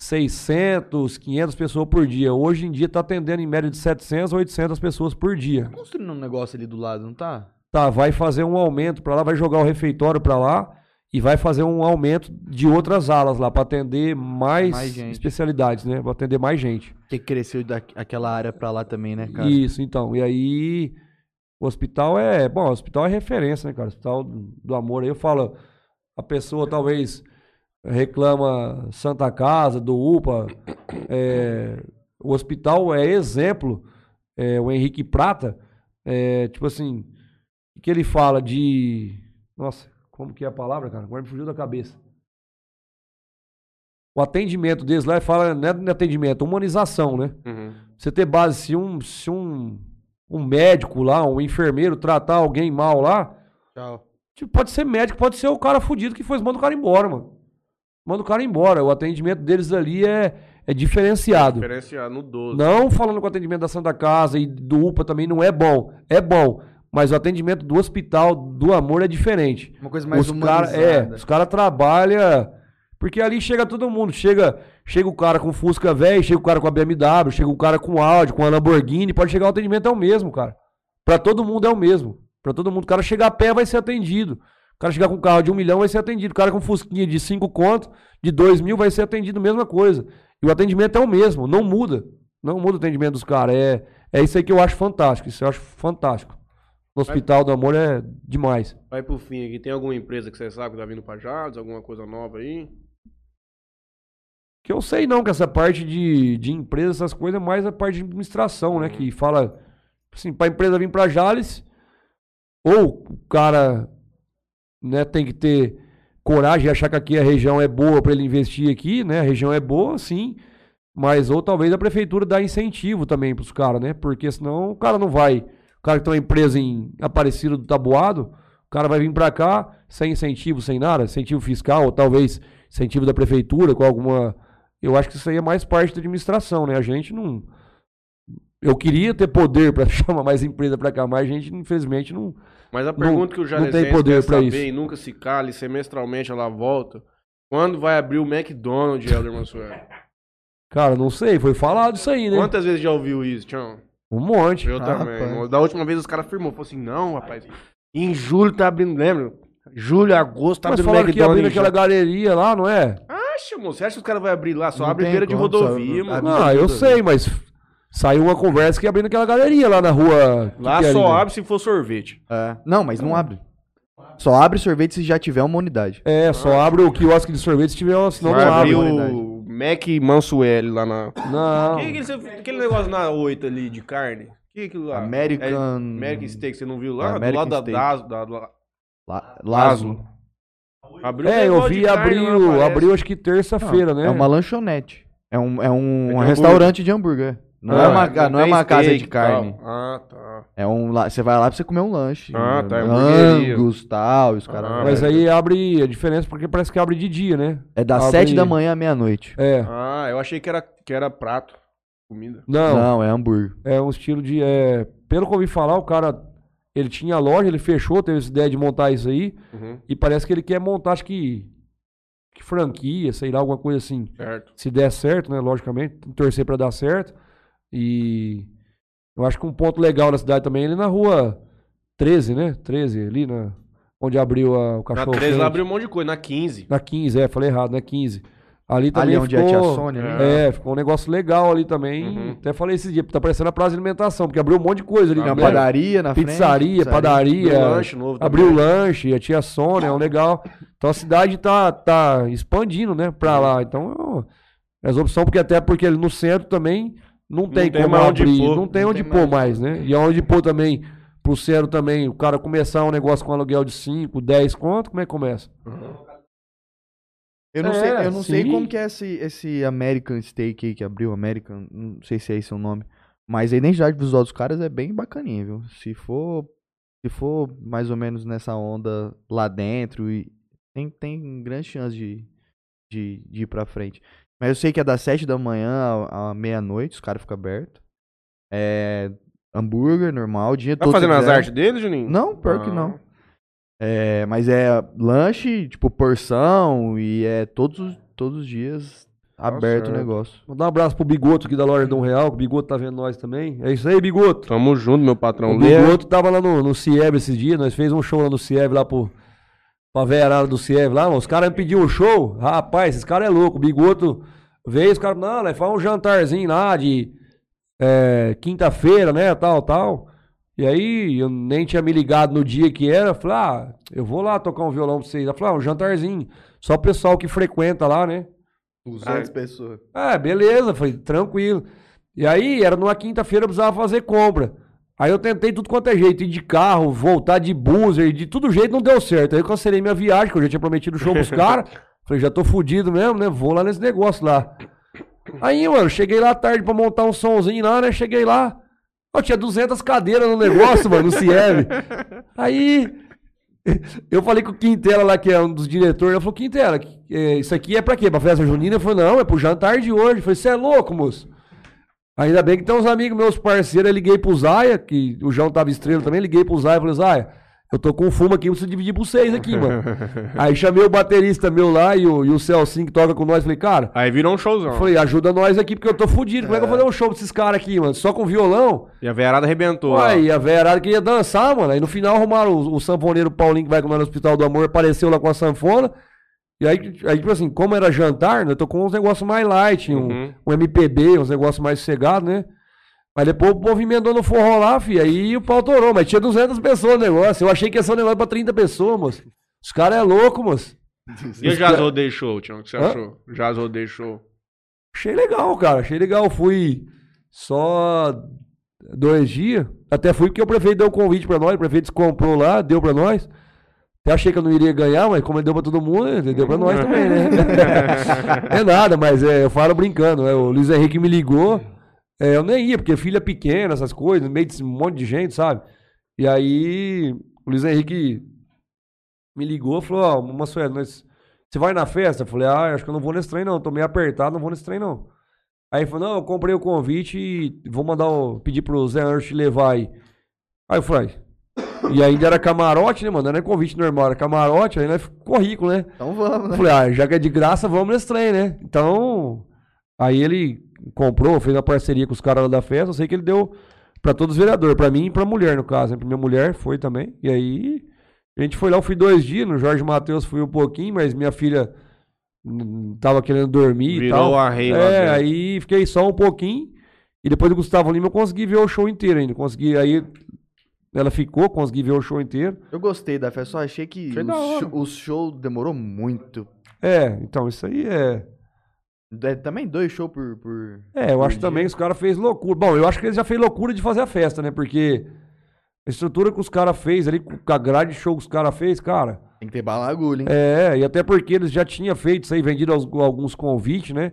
600, 500 pessoas por dia. Hoje em dia tá atendendo em média de 700, 800 pessoas por dia. Construindo um negócio ali do lado, não tá? Tá, vai fazer um aumento para lá, vai jogar o refeitório para lá e vai fazer um aumento de outras alas lá para atender mais, Mais especialidades, né? Para atender mais gente. Que cresceu daquela área pra lá também, né, cara? Isso, então. E aí o hospital é, bom, o hospital é referência, né, cara? O hospital do do amor aí eu falo, a pessoa talvez reclama Santa Casa, do UPA, é, o hospital é exemplo, é, o Henrique Prata, é, tipo assim, o que ele fala de, nossa, como que é a palavra, cara? Agora me fugiu da cabeça. O atendimento deles lá, ele fala, não é de atendimento, é humanização, né? Uhum. Você ter base, se um, se um, um médico lá, um enfermeiro tratar alguém mal lá, Tchau. tipo, pode ser médico, pode ser o cara fudido que foi, manda o cara embora, mano. Manda o cara embora. O atendimento deles ali é, é diferenciado. Diferenciado no 12. Não falando que o atendimento da Santa Casa e do UPA também não é bom. É bom. Mas o atendimento do hospital do amor é diferente. Uma coisa mais os cara, é, os caras trabalham. Porque ali chega todo mundo. Chega, chega o cara com Fusca velho, chega o cara com a BMW, chega o cara com Audi, com a Lamborghini. Pode chegar o atendimento é o mesmo, cara. Pra todo mundo é o mesmo. Pra todo mundo. O cara chegar a pé vai ser atendido. O cara chegar com um carro de um milhão vai ser atendido. O cara com Fusquinha de cinco contos, de dois mil, vai ser atendido, mesma coisa. E o atendimento é o mesmo, não muda. Não muda o atendimento dos caras. É, é isso aí que eu acho fantástico. Isso eu acho fantástico. No Hospital do Amor é demais. Vai pro fim aqui. Tem alguma empresa que você sabe que tá vindo pra Jales? Alguma coisa nova aí? Que eu sei não, que essa parte de, de empresa, essas coisas, é mais a parte de administração, né? Que fala, assim, pra empresa vir pra Jales, ou o cara né, tem que ter coragem de achar que aqui a região é boa para ele investir aqui, né? A região é boa, sim, mas ou talvez a prefeitura dá incentivo também pros caras, né? Porque senão o cara não vai. O cara que tem uma empresa em Aparecido do Tabuado, o cara vai vir pra cá sem incentivo, sem nada, incentivo fiscal, ou talvez incentivo da prefeitura com alguma. Eu acho que isso aí é mais parte da administração, né? A gente não. Eu queria ter poder para chamar mais empresa pra cá, mas a gente, infelizmente, não. Mas a Não- pergunta que o não Jalesense tem poder saber isso. e nunca se cale, semestralmente ela volta. Quando vai abrir o McDonald's, Helder Mansuel? Cara, não sei, foi falado isso aí, né? Quantas vezes já ouviu isso, Tião? Um monte. Eu Ah, também. rapaz. Da última vez os caras afirmou, falou assim, não, rapaz, em julho tá abrindo, lembra? Julho, agosto tá Mas abrindo que McDonald's. naquela já. galeria lá, não é? Acha, moço, você acha que os caras vão abrir lá? Só Não abre beira de rodovia, mano. Ah, eu sei, mas saiu uma conversa que ia abrir naquela galeria lá na rua. que Lá que é só ali, né? abre se for sorvete. É. Não, mas não abre. Só abre sorvete se já tiver uma unidade. É, só abre o quiosque de sorvete se tiver uma, senão não abre. o Mac Mansueli lá na... Não. Que aquele, aquele negócio na 8 ali de carne? Que é aquilo lá? American- É, American Steak, você não viu lá? American do lado da, Steak. Dazo, da, da La- Lazo. Abriu um É, eu negócio de vi, carne, abriu, abriu acho que terça-feira, né? É uma lanchonete. É um, é um, É de um restaurante de hambúrguer. Não, é, Ah, uma, ca- não é uma casa de carne. tal. Ah, tá. É um, lá- você vai lá pra você comer um lanche. Ah, tá, é. Angus, tal, os caras. Ah, Mas aí abre a diferença porque parece que abre de dia, né? É das abre- 7 da manhã à meia-noite. É. Ah, eu achei que era, que era prato, comida. Não, Não, é hambúrguer. é um estilo de. É, pelo que eu ouvi falar, o cara. Ele tinha a loja, ele fechou, teve essa ideia de montar isso aí. Uhum, E parece que ele quer montar, acho que. que franquia, sei lá, alguma coisa assim. certo. Se der certo, né? Logicamente, torcer pra dar certo. E eu acho que um ponto legal na cidade também é ali na rua 13, né? 13, ali na, onde abriu a- o Na cachorro. 13 lá abriu um monte de coisa, na 15. Na 15, é, falei errado, na 15. Ali também Ali onde ficou, é a tia Sônia, né? É, ficou um negócio legal ali também. Uhum. Até falei esse dia, tá parecendo a praça de alimentação, porque abriu um monte de coisa ali. Tem uma né? padaria na frente. Pizzaria, padaria. Abriu lanche novo Abriu também. lanche, a tia Sônia, é um legal. Então a cidade tá, tá expandindo, né, pra lá. Então, é as opções, porque até porque ali no centro também não tem, tem como onde abrir, pôr. não tem Não onde tem pôr mais. mais, né? E onde pôr também, pro centro também, o cara começar um negócio com aluguel de 5, 10 conto, como é que começa? Eu não, É, sei, eu não sei sim. como que é esse, esse American Steak aí que abriu, American, não sei se é esse o nome. Mas a identidade visual dos caras é bem bacaninha, viu? Se for, se for mais ou menos nessa onda lá dentro, e tem, tem grande chance de, de, de ir pra frente. Mas eu sei que é das 7 da manhã à, à meia-noite, os caras ficam abertos. É hambúrguer normal, o dia Tá todo. fazendo se as artes dele, Juninho? Não, pior que Ah. não. É, mas é lanche, tipo, porção, e é todos, os- todos os dias aberto o negócio. Mandar um abraço pro Bigoto aqui da loja do Um Real, que o Bigoto tá vendo nós também. É isso aí, Bigoto. Tamo junto, meu patrão. O. Bigoto tava lá no, no Cieb esses dias, nós fez um show lá no Cieb, lá pro, pra verada do Cieb lá, mano. os caras me pediram um show, rapaz, esses caras é louco, o Bigoto veio, os caras, não, né, faz um jantarzinho lá de é, quinta-feira, né, tal, tal. E aí, eu nem tinha me ligado no dia que era, eu falei, ah, eu vou lá tocar um violão pra vocês. Ela falou, ah, um jantarzinho, só o pessoal que frequenta lá, né. 200 pessoas. Ah, beleza, foi tranquilo. E aí, era numa quinta-feira, eu precisava fazer compra. Aí eu tentei tudo quanto é jeito, ir de carro, voltar de buzzer, de todo jeito não deu certo. Aí eu cancelei minha viagem, que eu já tinha prometido show pros caras. Falei, já tô fudido mesmo, né? Vou lá nesse negócio lá. Aí, mano, cheguei lá tarde pra montar um somzinho lá, né? Cheguei lá. Ó, tinha 200 cadeiras no negócio, mano, no Cieb. Aí, eu falei com o Quintela lá, que é um dos diretores, ele falou, Quintela, é, isso aqui é pra quê? Pra festa junina? Eu falei, não, é pro jantar de hoje. Eu falei, você é louco, moço? Ainda bem que tem uns amigos meus parceiros, eu liguei pro Zaia, que o João tava estrela também, liguei pro Zaia e falei, Zaia, eu tô com fumo aqui, eu preciso dividir por seis aqui, mano. Aí chamei o baterista meu lá e o, e o Celcinho que toca com nós, falei, cara, Aí virou um showzão. falei, ajuda nós aqui porque eu tô fudido, como é que eu vou fazer um show pra esses caras aqui, mano? Só com violão? E a veiarada arrebentou. e a velharada queria dançar, mano. Aí no final arrumaram o, o sanfoneiro Paulinho que vai com nós no Hospital do Amor, apareceu lá com a sanfona. E aí, aí tipo assim, como era jantar, né? Eu tô com uns negócios mais light, um, Uhum. um MPB, uns negócios mais sossegados, né? Mas depois o povo emendou no forró lá, fi, aí o pau torou. Mas tinha 200 pessoas no negócio. Eu achei que ia ser um negócio pra 30 pessoas, moço. Os caras é louco, moço. E o Jazz Rodeio Show, Tião? O que você Hã? achou? Jazz Rodeio Show. Achei legal, cara. Achei legal. Fui só dois dias. Até fui porque o prefeito deu o convite pra nós. O prefeito comprou lá, deu pra nós. Até achei que eu não iria ganhar, mas como ele deu pra todo mundo, ele deu pra nós também, né? é nada, mas é, eu falo brincando. né? O Luiz Henrique me ligou. é, eu nem ia, porque filha pequena, essas coisas, no meio de um monte de gente, sabe? E aí, o Luiz Henrique me ligou e falou: Ó, Mansuelo, nós. Você vai na festa? Eu falei, ah, acho que eu não vou nesse trem, não. Tô meio apertado, não vou nesse trem, não. Aí ele falou, não, eu comprei o convite e vou mandar o. pedir pro Zé Anjo te levar aí. Aí eu falei. E ainda era camarote, né, mano? Não era convite normal, era camarote, aí nós currículo, né? Então vamos, né? falei, ah, já que é de graça, vamos nesse trem, né? Então. Aí ele comprou, fez uma parceria com os caras lá da festa. Eu sei que ele deu pra todos os vereadores, pra mim e pra mulher, no caso. Né? Pra minha mulher foi também. E aí. A gente foi lá, eu fui dois dias, no Jorge Matheus fui um pouquinho, mas minha filha tava querendo dormir e Virou tal. a rei lá É, aí fiquei só um pouquinho. E depois do Gustavo Lima eu consegui ver o show inteiro ainda. Consegui, aí ela ficou, consegui ver o show inteiro. Eu gostei da festa, só achei que o show, o show demorou muito. É, então isso aí é. É, também dois shows por, por. É, eu por acho dia. também que os caras fez loucura. Bom, eu acho que eles já fez loucura de fazer a festa, né? Porque a estrutura que os caras fez ali, com a grade de show que os caras fez, cara. Tem que ter bala na agulha, hein? É, e até porque eles já tinham feito isso aí, vendido aos- alguns convites, né?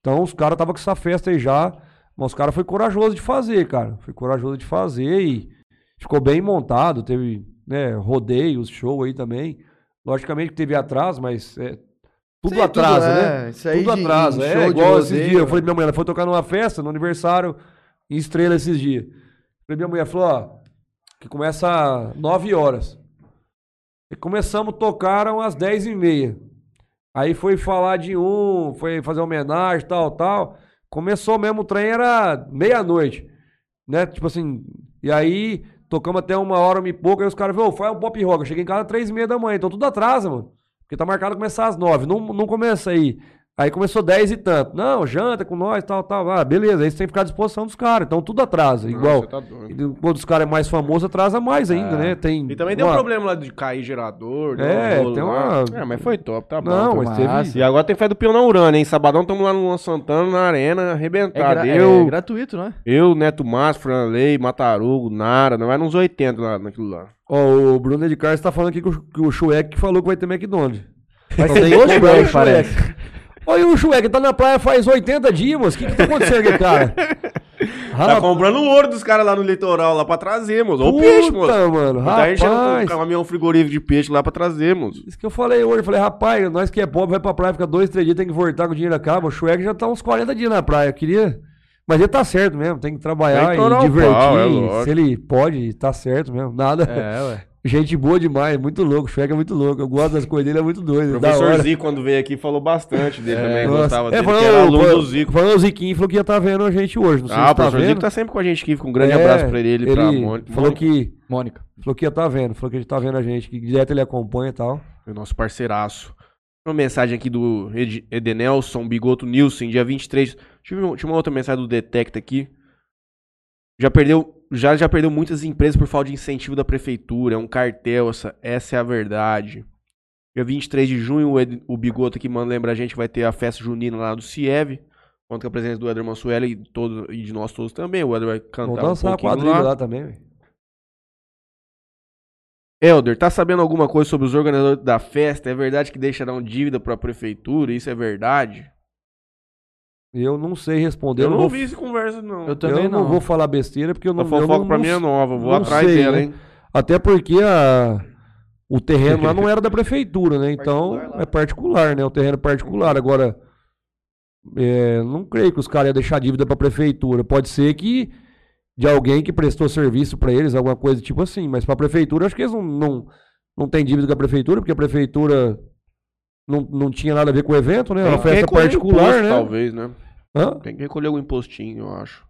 Então os caras estavam com essa festa aí já. Mas os caras foi corajoso de fazer, cara. Foi corajoso de fazer e ficou bem montado. Teve, né, rodeios, show aí também. Logicamente que teve atraso, mas é, tudo Sim, tudo, atrasa, é. né? Isso aí tudo de- atrasa. É, show de igual esses dias. Eu falei pra minha mulher, ela foi tocar numa festa, no aniversário, em Estrela esses dias. Falei, minha mulher falou, ó, que começa às 9 horas. E começamos a tocar às 10 e meia. Aí foi falar de um, foi fazer homenagem, tal, tal. Começou mesmo, o trem era meia-noite. Né? Tipo assim, e aí tocamos até uma hora, uma e pouco, aí os caras "Ô, faz um pop rock. Eu cheguei em casa às três e meia da manhã, então tudo atrasa, mano. Porque tá marcado começar às nove, não, não começa aí. Aí começou dez e tanto. Não, janta com nós, tal, tal. Ah, beleza, aí você tem que ficar à disposição dos caras. Então tudo atrasa, igual. você tá doido. E Quando os caras é mais famosos, atrasa mais ainda, né? Tem E também deu um uma- problema lá de cair gerador. deu É, um rolo tem lá. uma- É, mas foi top, tá bom. Não, tá mas teve. E agora tem fé do peão na Urânia, hein? Sabadão estamos lá no Luan Santana, na arena, É, arrebentar. gra- eu, é gratuito, né? eu, Neto Márcio, Franley, Matarugo, Nara, não vai nos 80 lá naquilo lá. Ó, o Bruno de Carlos tá falando aqui que o, que o Schueck falou que vai ter McDonald's. Vai ser o parece. Olha o Schueck, tá na praia faz 80 dias, moço. O que que tá acontecendo aqui, cara? Tá Rapaz, comprando o ouro dos caras lá no litoral, lá pra trazer, moço. Olha o peixe, moço. mano. Tá enchendo um Rapaz. caminhão frigorífico de peixe lá pra trazer, moço. Isso que eu falei hoje. Eu falei, rapaz, nós que é pobre, vai pra praia, fica dois, três dias, tem que voltar com o dinheiro acaba. O Schueck já tá uns 40 dias na praia. Eu queria. Mas ele tá certo mesmo, tem que trabalhar Tem que e divertir. pau, é. Se ele pode, tá certo mesmo. Nada. É, ué. Gente boa demais, muito louco. O Schueck é muito louco. Eu gosto das coisas dele, é muito doido. O da professor hora. Zico, quando veio aqui, falou bastante dele também. Nossa. Gostava É, dele, falando, que era aluno falando- do Zico. Falando o Ziquinho, falou que ia estar vendo a gente hoje. Não sei Ah, se o tá professor vendo. Zico tá sempre com a gente aqui. Fica um grande É, abraço pra ele e pra ele Mônica. Falou que, Mônica. falou que ia estar vendo. Falou que ele tá vendo a gente. Que direto ele acompanha e tal. É nosso parceiraço. Uma mensagem aqui do Ed- Edenelson Bigoto Nilson, dia 23. Tive tinha uma outra mensagem do Detecta aqui. Já perdeu, já, já perdeu muitas empresas por falta de incentivo da prefeitura. É um cartel, essa, essa é a verdade. Dia 23 de junho, o, Ed- o Bigoto aqui manda lembra a gente que vai ter a festa junina lá do CIEV. Conta com a presença do Eder Mansuela e, todo, e de nós todos também. O Eder vai cantar um dançar a pouquinho quadrilha lá. lá, também, velho. Helder, tá sabendo alguma coisa sobre os organizadores da festa? É verdade que deixarão dívida pra prefeitura? Isso é verdade? Eu não sei responder. Eu eu não, não vou, ouvi essa conversa, não. Eu eu também não não. vou falar besteira, porque eu A não eu fofoca não- pra não mim é nova, vou não atrás sei, dela, né? hein? Até porque a, o terreno lá não era da prefeitura, né? Então Particular é particular, né? O terreno é particular. Agora, é, não creio que os caras iam deixar dívida pra prefeitura. Pode ser que de alguém que prestou serviço pra eles, alguma coisa tipo assim. Mas pra prefeitura, acho que eles não, não, não têm dívida com a prefeitura, porque a prefeitura não, não tinha nada a ver com o evento, né? É uma festa particular, imposto, né? Talvez, né? Hã? Tem que recolher algum impostinho, eu acho.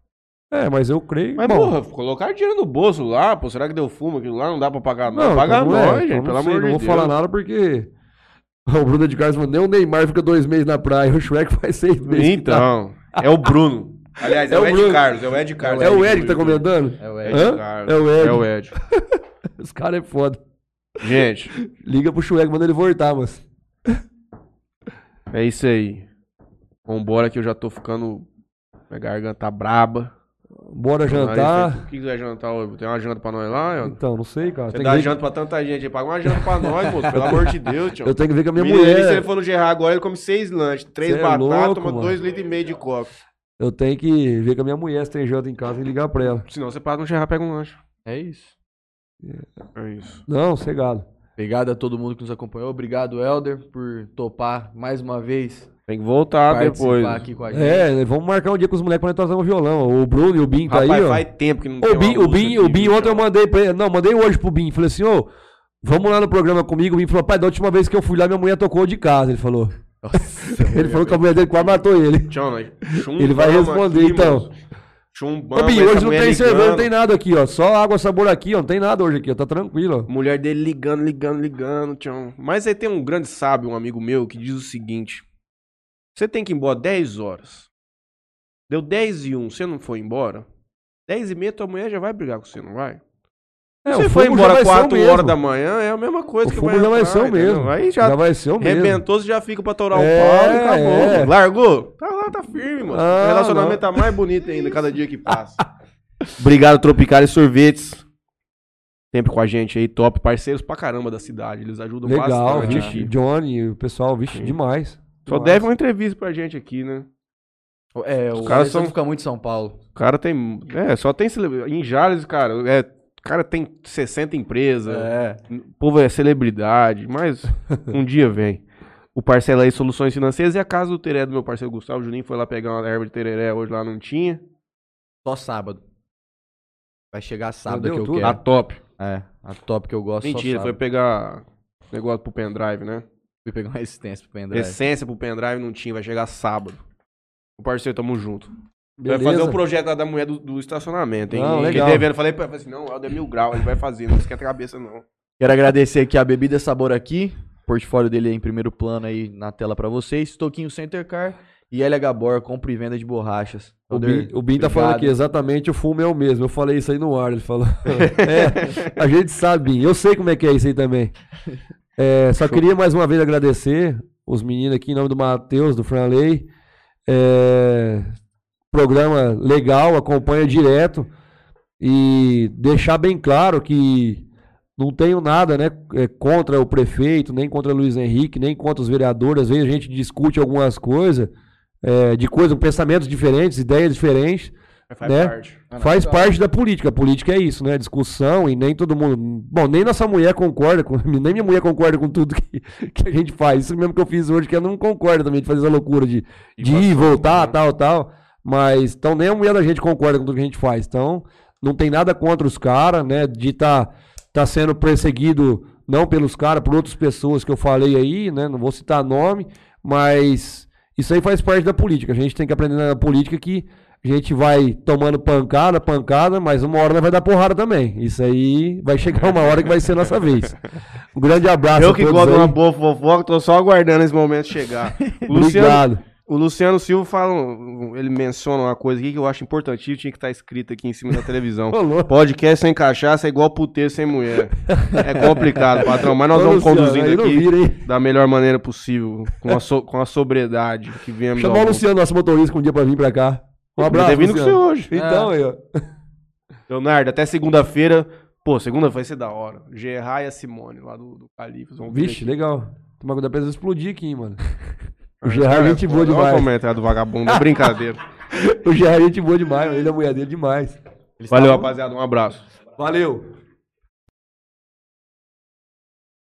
É, mas eu creio. Mas, Bom, porra, colocar dinheiro no bolso lá, pô, será que deu fumo aquilo lá? Não dá pra pagar não. Não, Paga então nós, é, gente, então pelo não sei, amor de não Deus. vou falar nada porque o Bruno de Carlos nem o Neymar fica dois meses na praia, o Shrek faz seis meses. tá. Então, é o Bruno. Aliás, é, É o o Ed Bruno. Carlos, é o Ed Carlos. É o Ed que tá comentando? É o É Ed. Hã? Ed Carlos. É o Ed. É o Ed. Os caras é foda. Gente, Liga pro Shrek, manda ele voltar, mas. É isso aí. Vambora que eu já tô ficando... Minha garganta tá braba. Bora jantar. O que quiser jantar hoje? Tem uma janta pra nós lá? Então, não sei, cara. Você Tem dá que janta pra tanta gente aí. Paga uma janta pra nós, moço. Pelo amor de Deus, tio. Eu tenho que ver com a minha Menino, ele, se ele mulher. for no Gerard agora, ele come seis lanches, três Cê é batatas, louco, toma mano. dois litros e meio de coca. Eu tenho que ver com a minha mulher se tem janta em casa e ligar pra ela. Senão você passa no Gerard e pega um lanche. É isso. É isso. Não, cegado. Obrigado a todo mundo que nos acompanhou. Obrigado, Helder, por topar mais uma vez Tem que voltar depois. aqui com a gente. É, vamos marcar um dia com os moleques pra nós trazer um violão. O Bruno e o Bin tá Rapaz, aí, ó. faz tempo que não O uma o música o viu, ontem eu mandei pra ele. Não, mandei hoje pro Bin. Falei assim, ô, vamos lá no programa comigo. O Bin falou, pai, da última vez que eu fui lá, minha mulher tocou de casa. Ele falou. Nossa, Ele falou que a mulher dele quase matou ele. Tchau, nós. Ele vai responder, aqui, então. moço. Chumbamos, Ô, hoje não tem cerveja, não tem nada aqui, ó. Só água, sabor aqui, ó. Não tem nada hoje aqui, ó. Tá tranquilo, ó. Mulher dele ligando, ligando, ligando, tchau. Mas aí tem um grande sábio, um amigo meu, que diz o seguinte: Você tem que ir embora 10 horas. Deu 10 e 1, você não foi embora? 10 e meia, tua mulher já vai brigar com você, não vai? É, Se você o foi embora vai ser o 4 mesmo. horas da manhã, é a mesma coisa O que vai já vai ser o entendeu? mesmo. Aí já, Já vai ser o mesmo. rebentou, você já fica pra torar É, o pau e acabou. é. Largou? Tá lá, tá firme, mano. Ah, o relacionamento não. tá mais bonito ainda cada dia que passa. Obrigado, Tropical e Sorvetes. Sempre com a gente aí, top. Parceiros pra caramba da cidade. Eles ajudam Legal, bastante. vixe. Johnny, o pessoal, vixe, Sim. demais. Só Demais. deve uma entrevista pra gente aqui, né? É, o Os caras caras são- fica muito em São Paulo. O cara tem. É, só tem. Em Jales, cara, é. O cara tem 60 empresas. É. O povo é celebridade, mas um dia vem. O parcela aí Soluções Financeiras e a casa do tereré do meu parceiro Gustavo Juninho foi lá pegar uma erva de tereré, hoje lá não tinha. Só sábado. Vai chegar sábado que eu tudo? A quero. top. É, a top que eu gosto Mentira, foi pegar negócio pro pendrive, né? Fui pegar uma resistência pro pendrive. Essência pro pendrive não tinha, vai chegar sábado. O parceiro, tamo junto. Beleza. Vai fazer o projeto lá da mulher do, do estacionamento, hein? Não, legal. devendo, falei pra ele, falei assim, não, o é mil grau, ele vai fazer, não esquenta a cabeça não. Quero agradecer aqui a Bebida Sabor aqui. O portfólio dele é em primeiro plano aí na tela pra vocês. Toquinho Center Car e LH Bor, compra e venda de borrachas. O Bin, o Bin tá falando aqui, exatamente, o fumo é o mesmo. Eu falei isso aí no ar, ele falou. É, a gente sabe, Bin. Eu sei como é que é isso aí também. É, só queria mais uma vez agradecer os meninos aqui em nome do Matheus, do Franley. É, programa legal, acompanha direto. E deixar bem claro que não tenho nada né, é, contra o prefeito, nem contra o Luiz Henrique, nem contra os vereadores. Às vezes a gente discute algumas coisas, é, de coisas, pensamentos diferentes, ideias diferentes. Faz Né? parte. Faz parte da política. A política é isso, né? Discussão e nem todo mundo. Bom, nem nossa mulher concorda com. Nem minha mulher concorda com tudo que, que a gente faz. Isso mesmo que eu fiz hoje, que ela não concorda também de fazer essa loucura de, de ir, voltar, né? tal, tal. Mas, então, nem a mulher da gente concorda com tudo que a gente faz. Então, não tem nada contra os caras, né? De estar tá, sendo perseguido, não pelos caras, por outras pessoas que eu falei aí, né? Não vou citar nome, mas isso aí faz parte da política. A gente tem que aprender na política que a gente vai tomando pancada, pancada, mas uma hora vai dar porrada também. Isso aí vai chegar uma hora que vai ser nossa vez. Um grande abraço Eu que gosto de uma boa fofoca, tô só aguardando esse momento chegar. Luciano, Obrigado. O Luciano Silva fala, ele menciona uma coisa aqui que eu acho importantíssimo, tinha que estar escrito aqui em cima da televisão. Podcast sem cachaça é igual puteiro sem mulher. É complicado, patrão, mas nós Ô, vamos Luciano, conduzindo aqui vira, hein? da melhor maneira possível, com a, so- com a sobriedade que viemos Chamar o. Luciano, nosso motorista, um dia pra vir pra cá. Um abraço, ter vindo com você hoje. Então, aí, ó. Leonardo, até segunda-feira. Pô, segunda vai ser da hora. Gerard e a Simone, lá do, do Califas. Vixe, aqui. legal. Tomar cuidado pra eles explodir aqui, hein, mano. O Gerard é gente boa Olha o demais. comentário do vagabundo, é brincadeira. O Gerard é gente boa demais, ele é a mulher dele demais. Valeu, rapaziada, um abraço. Valeu.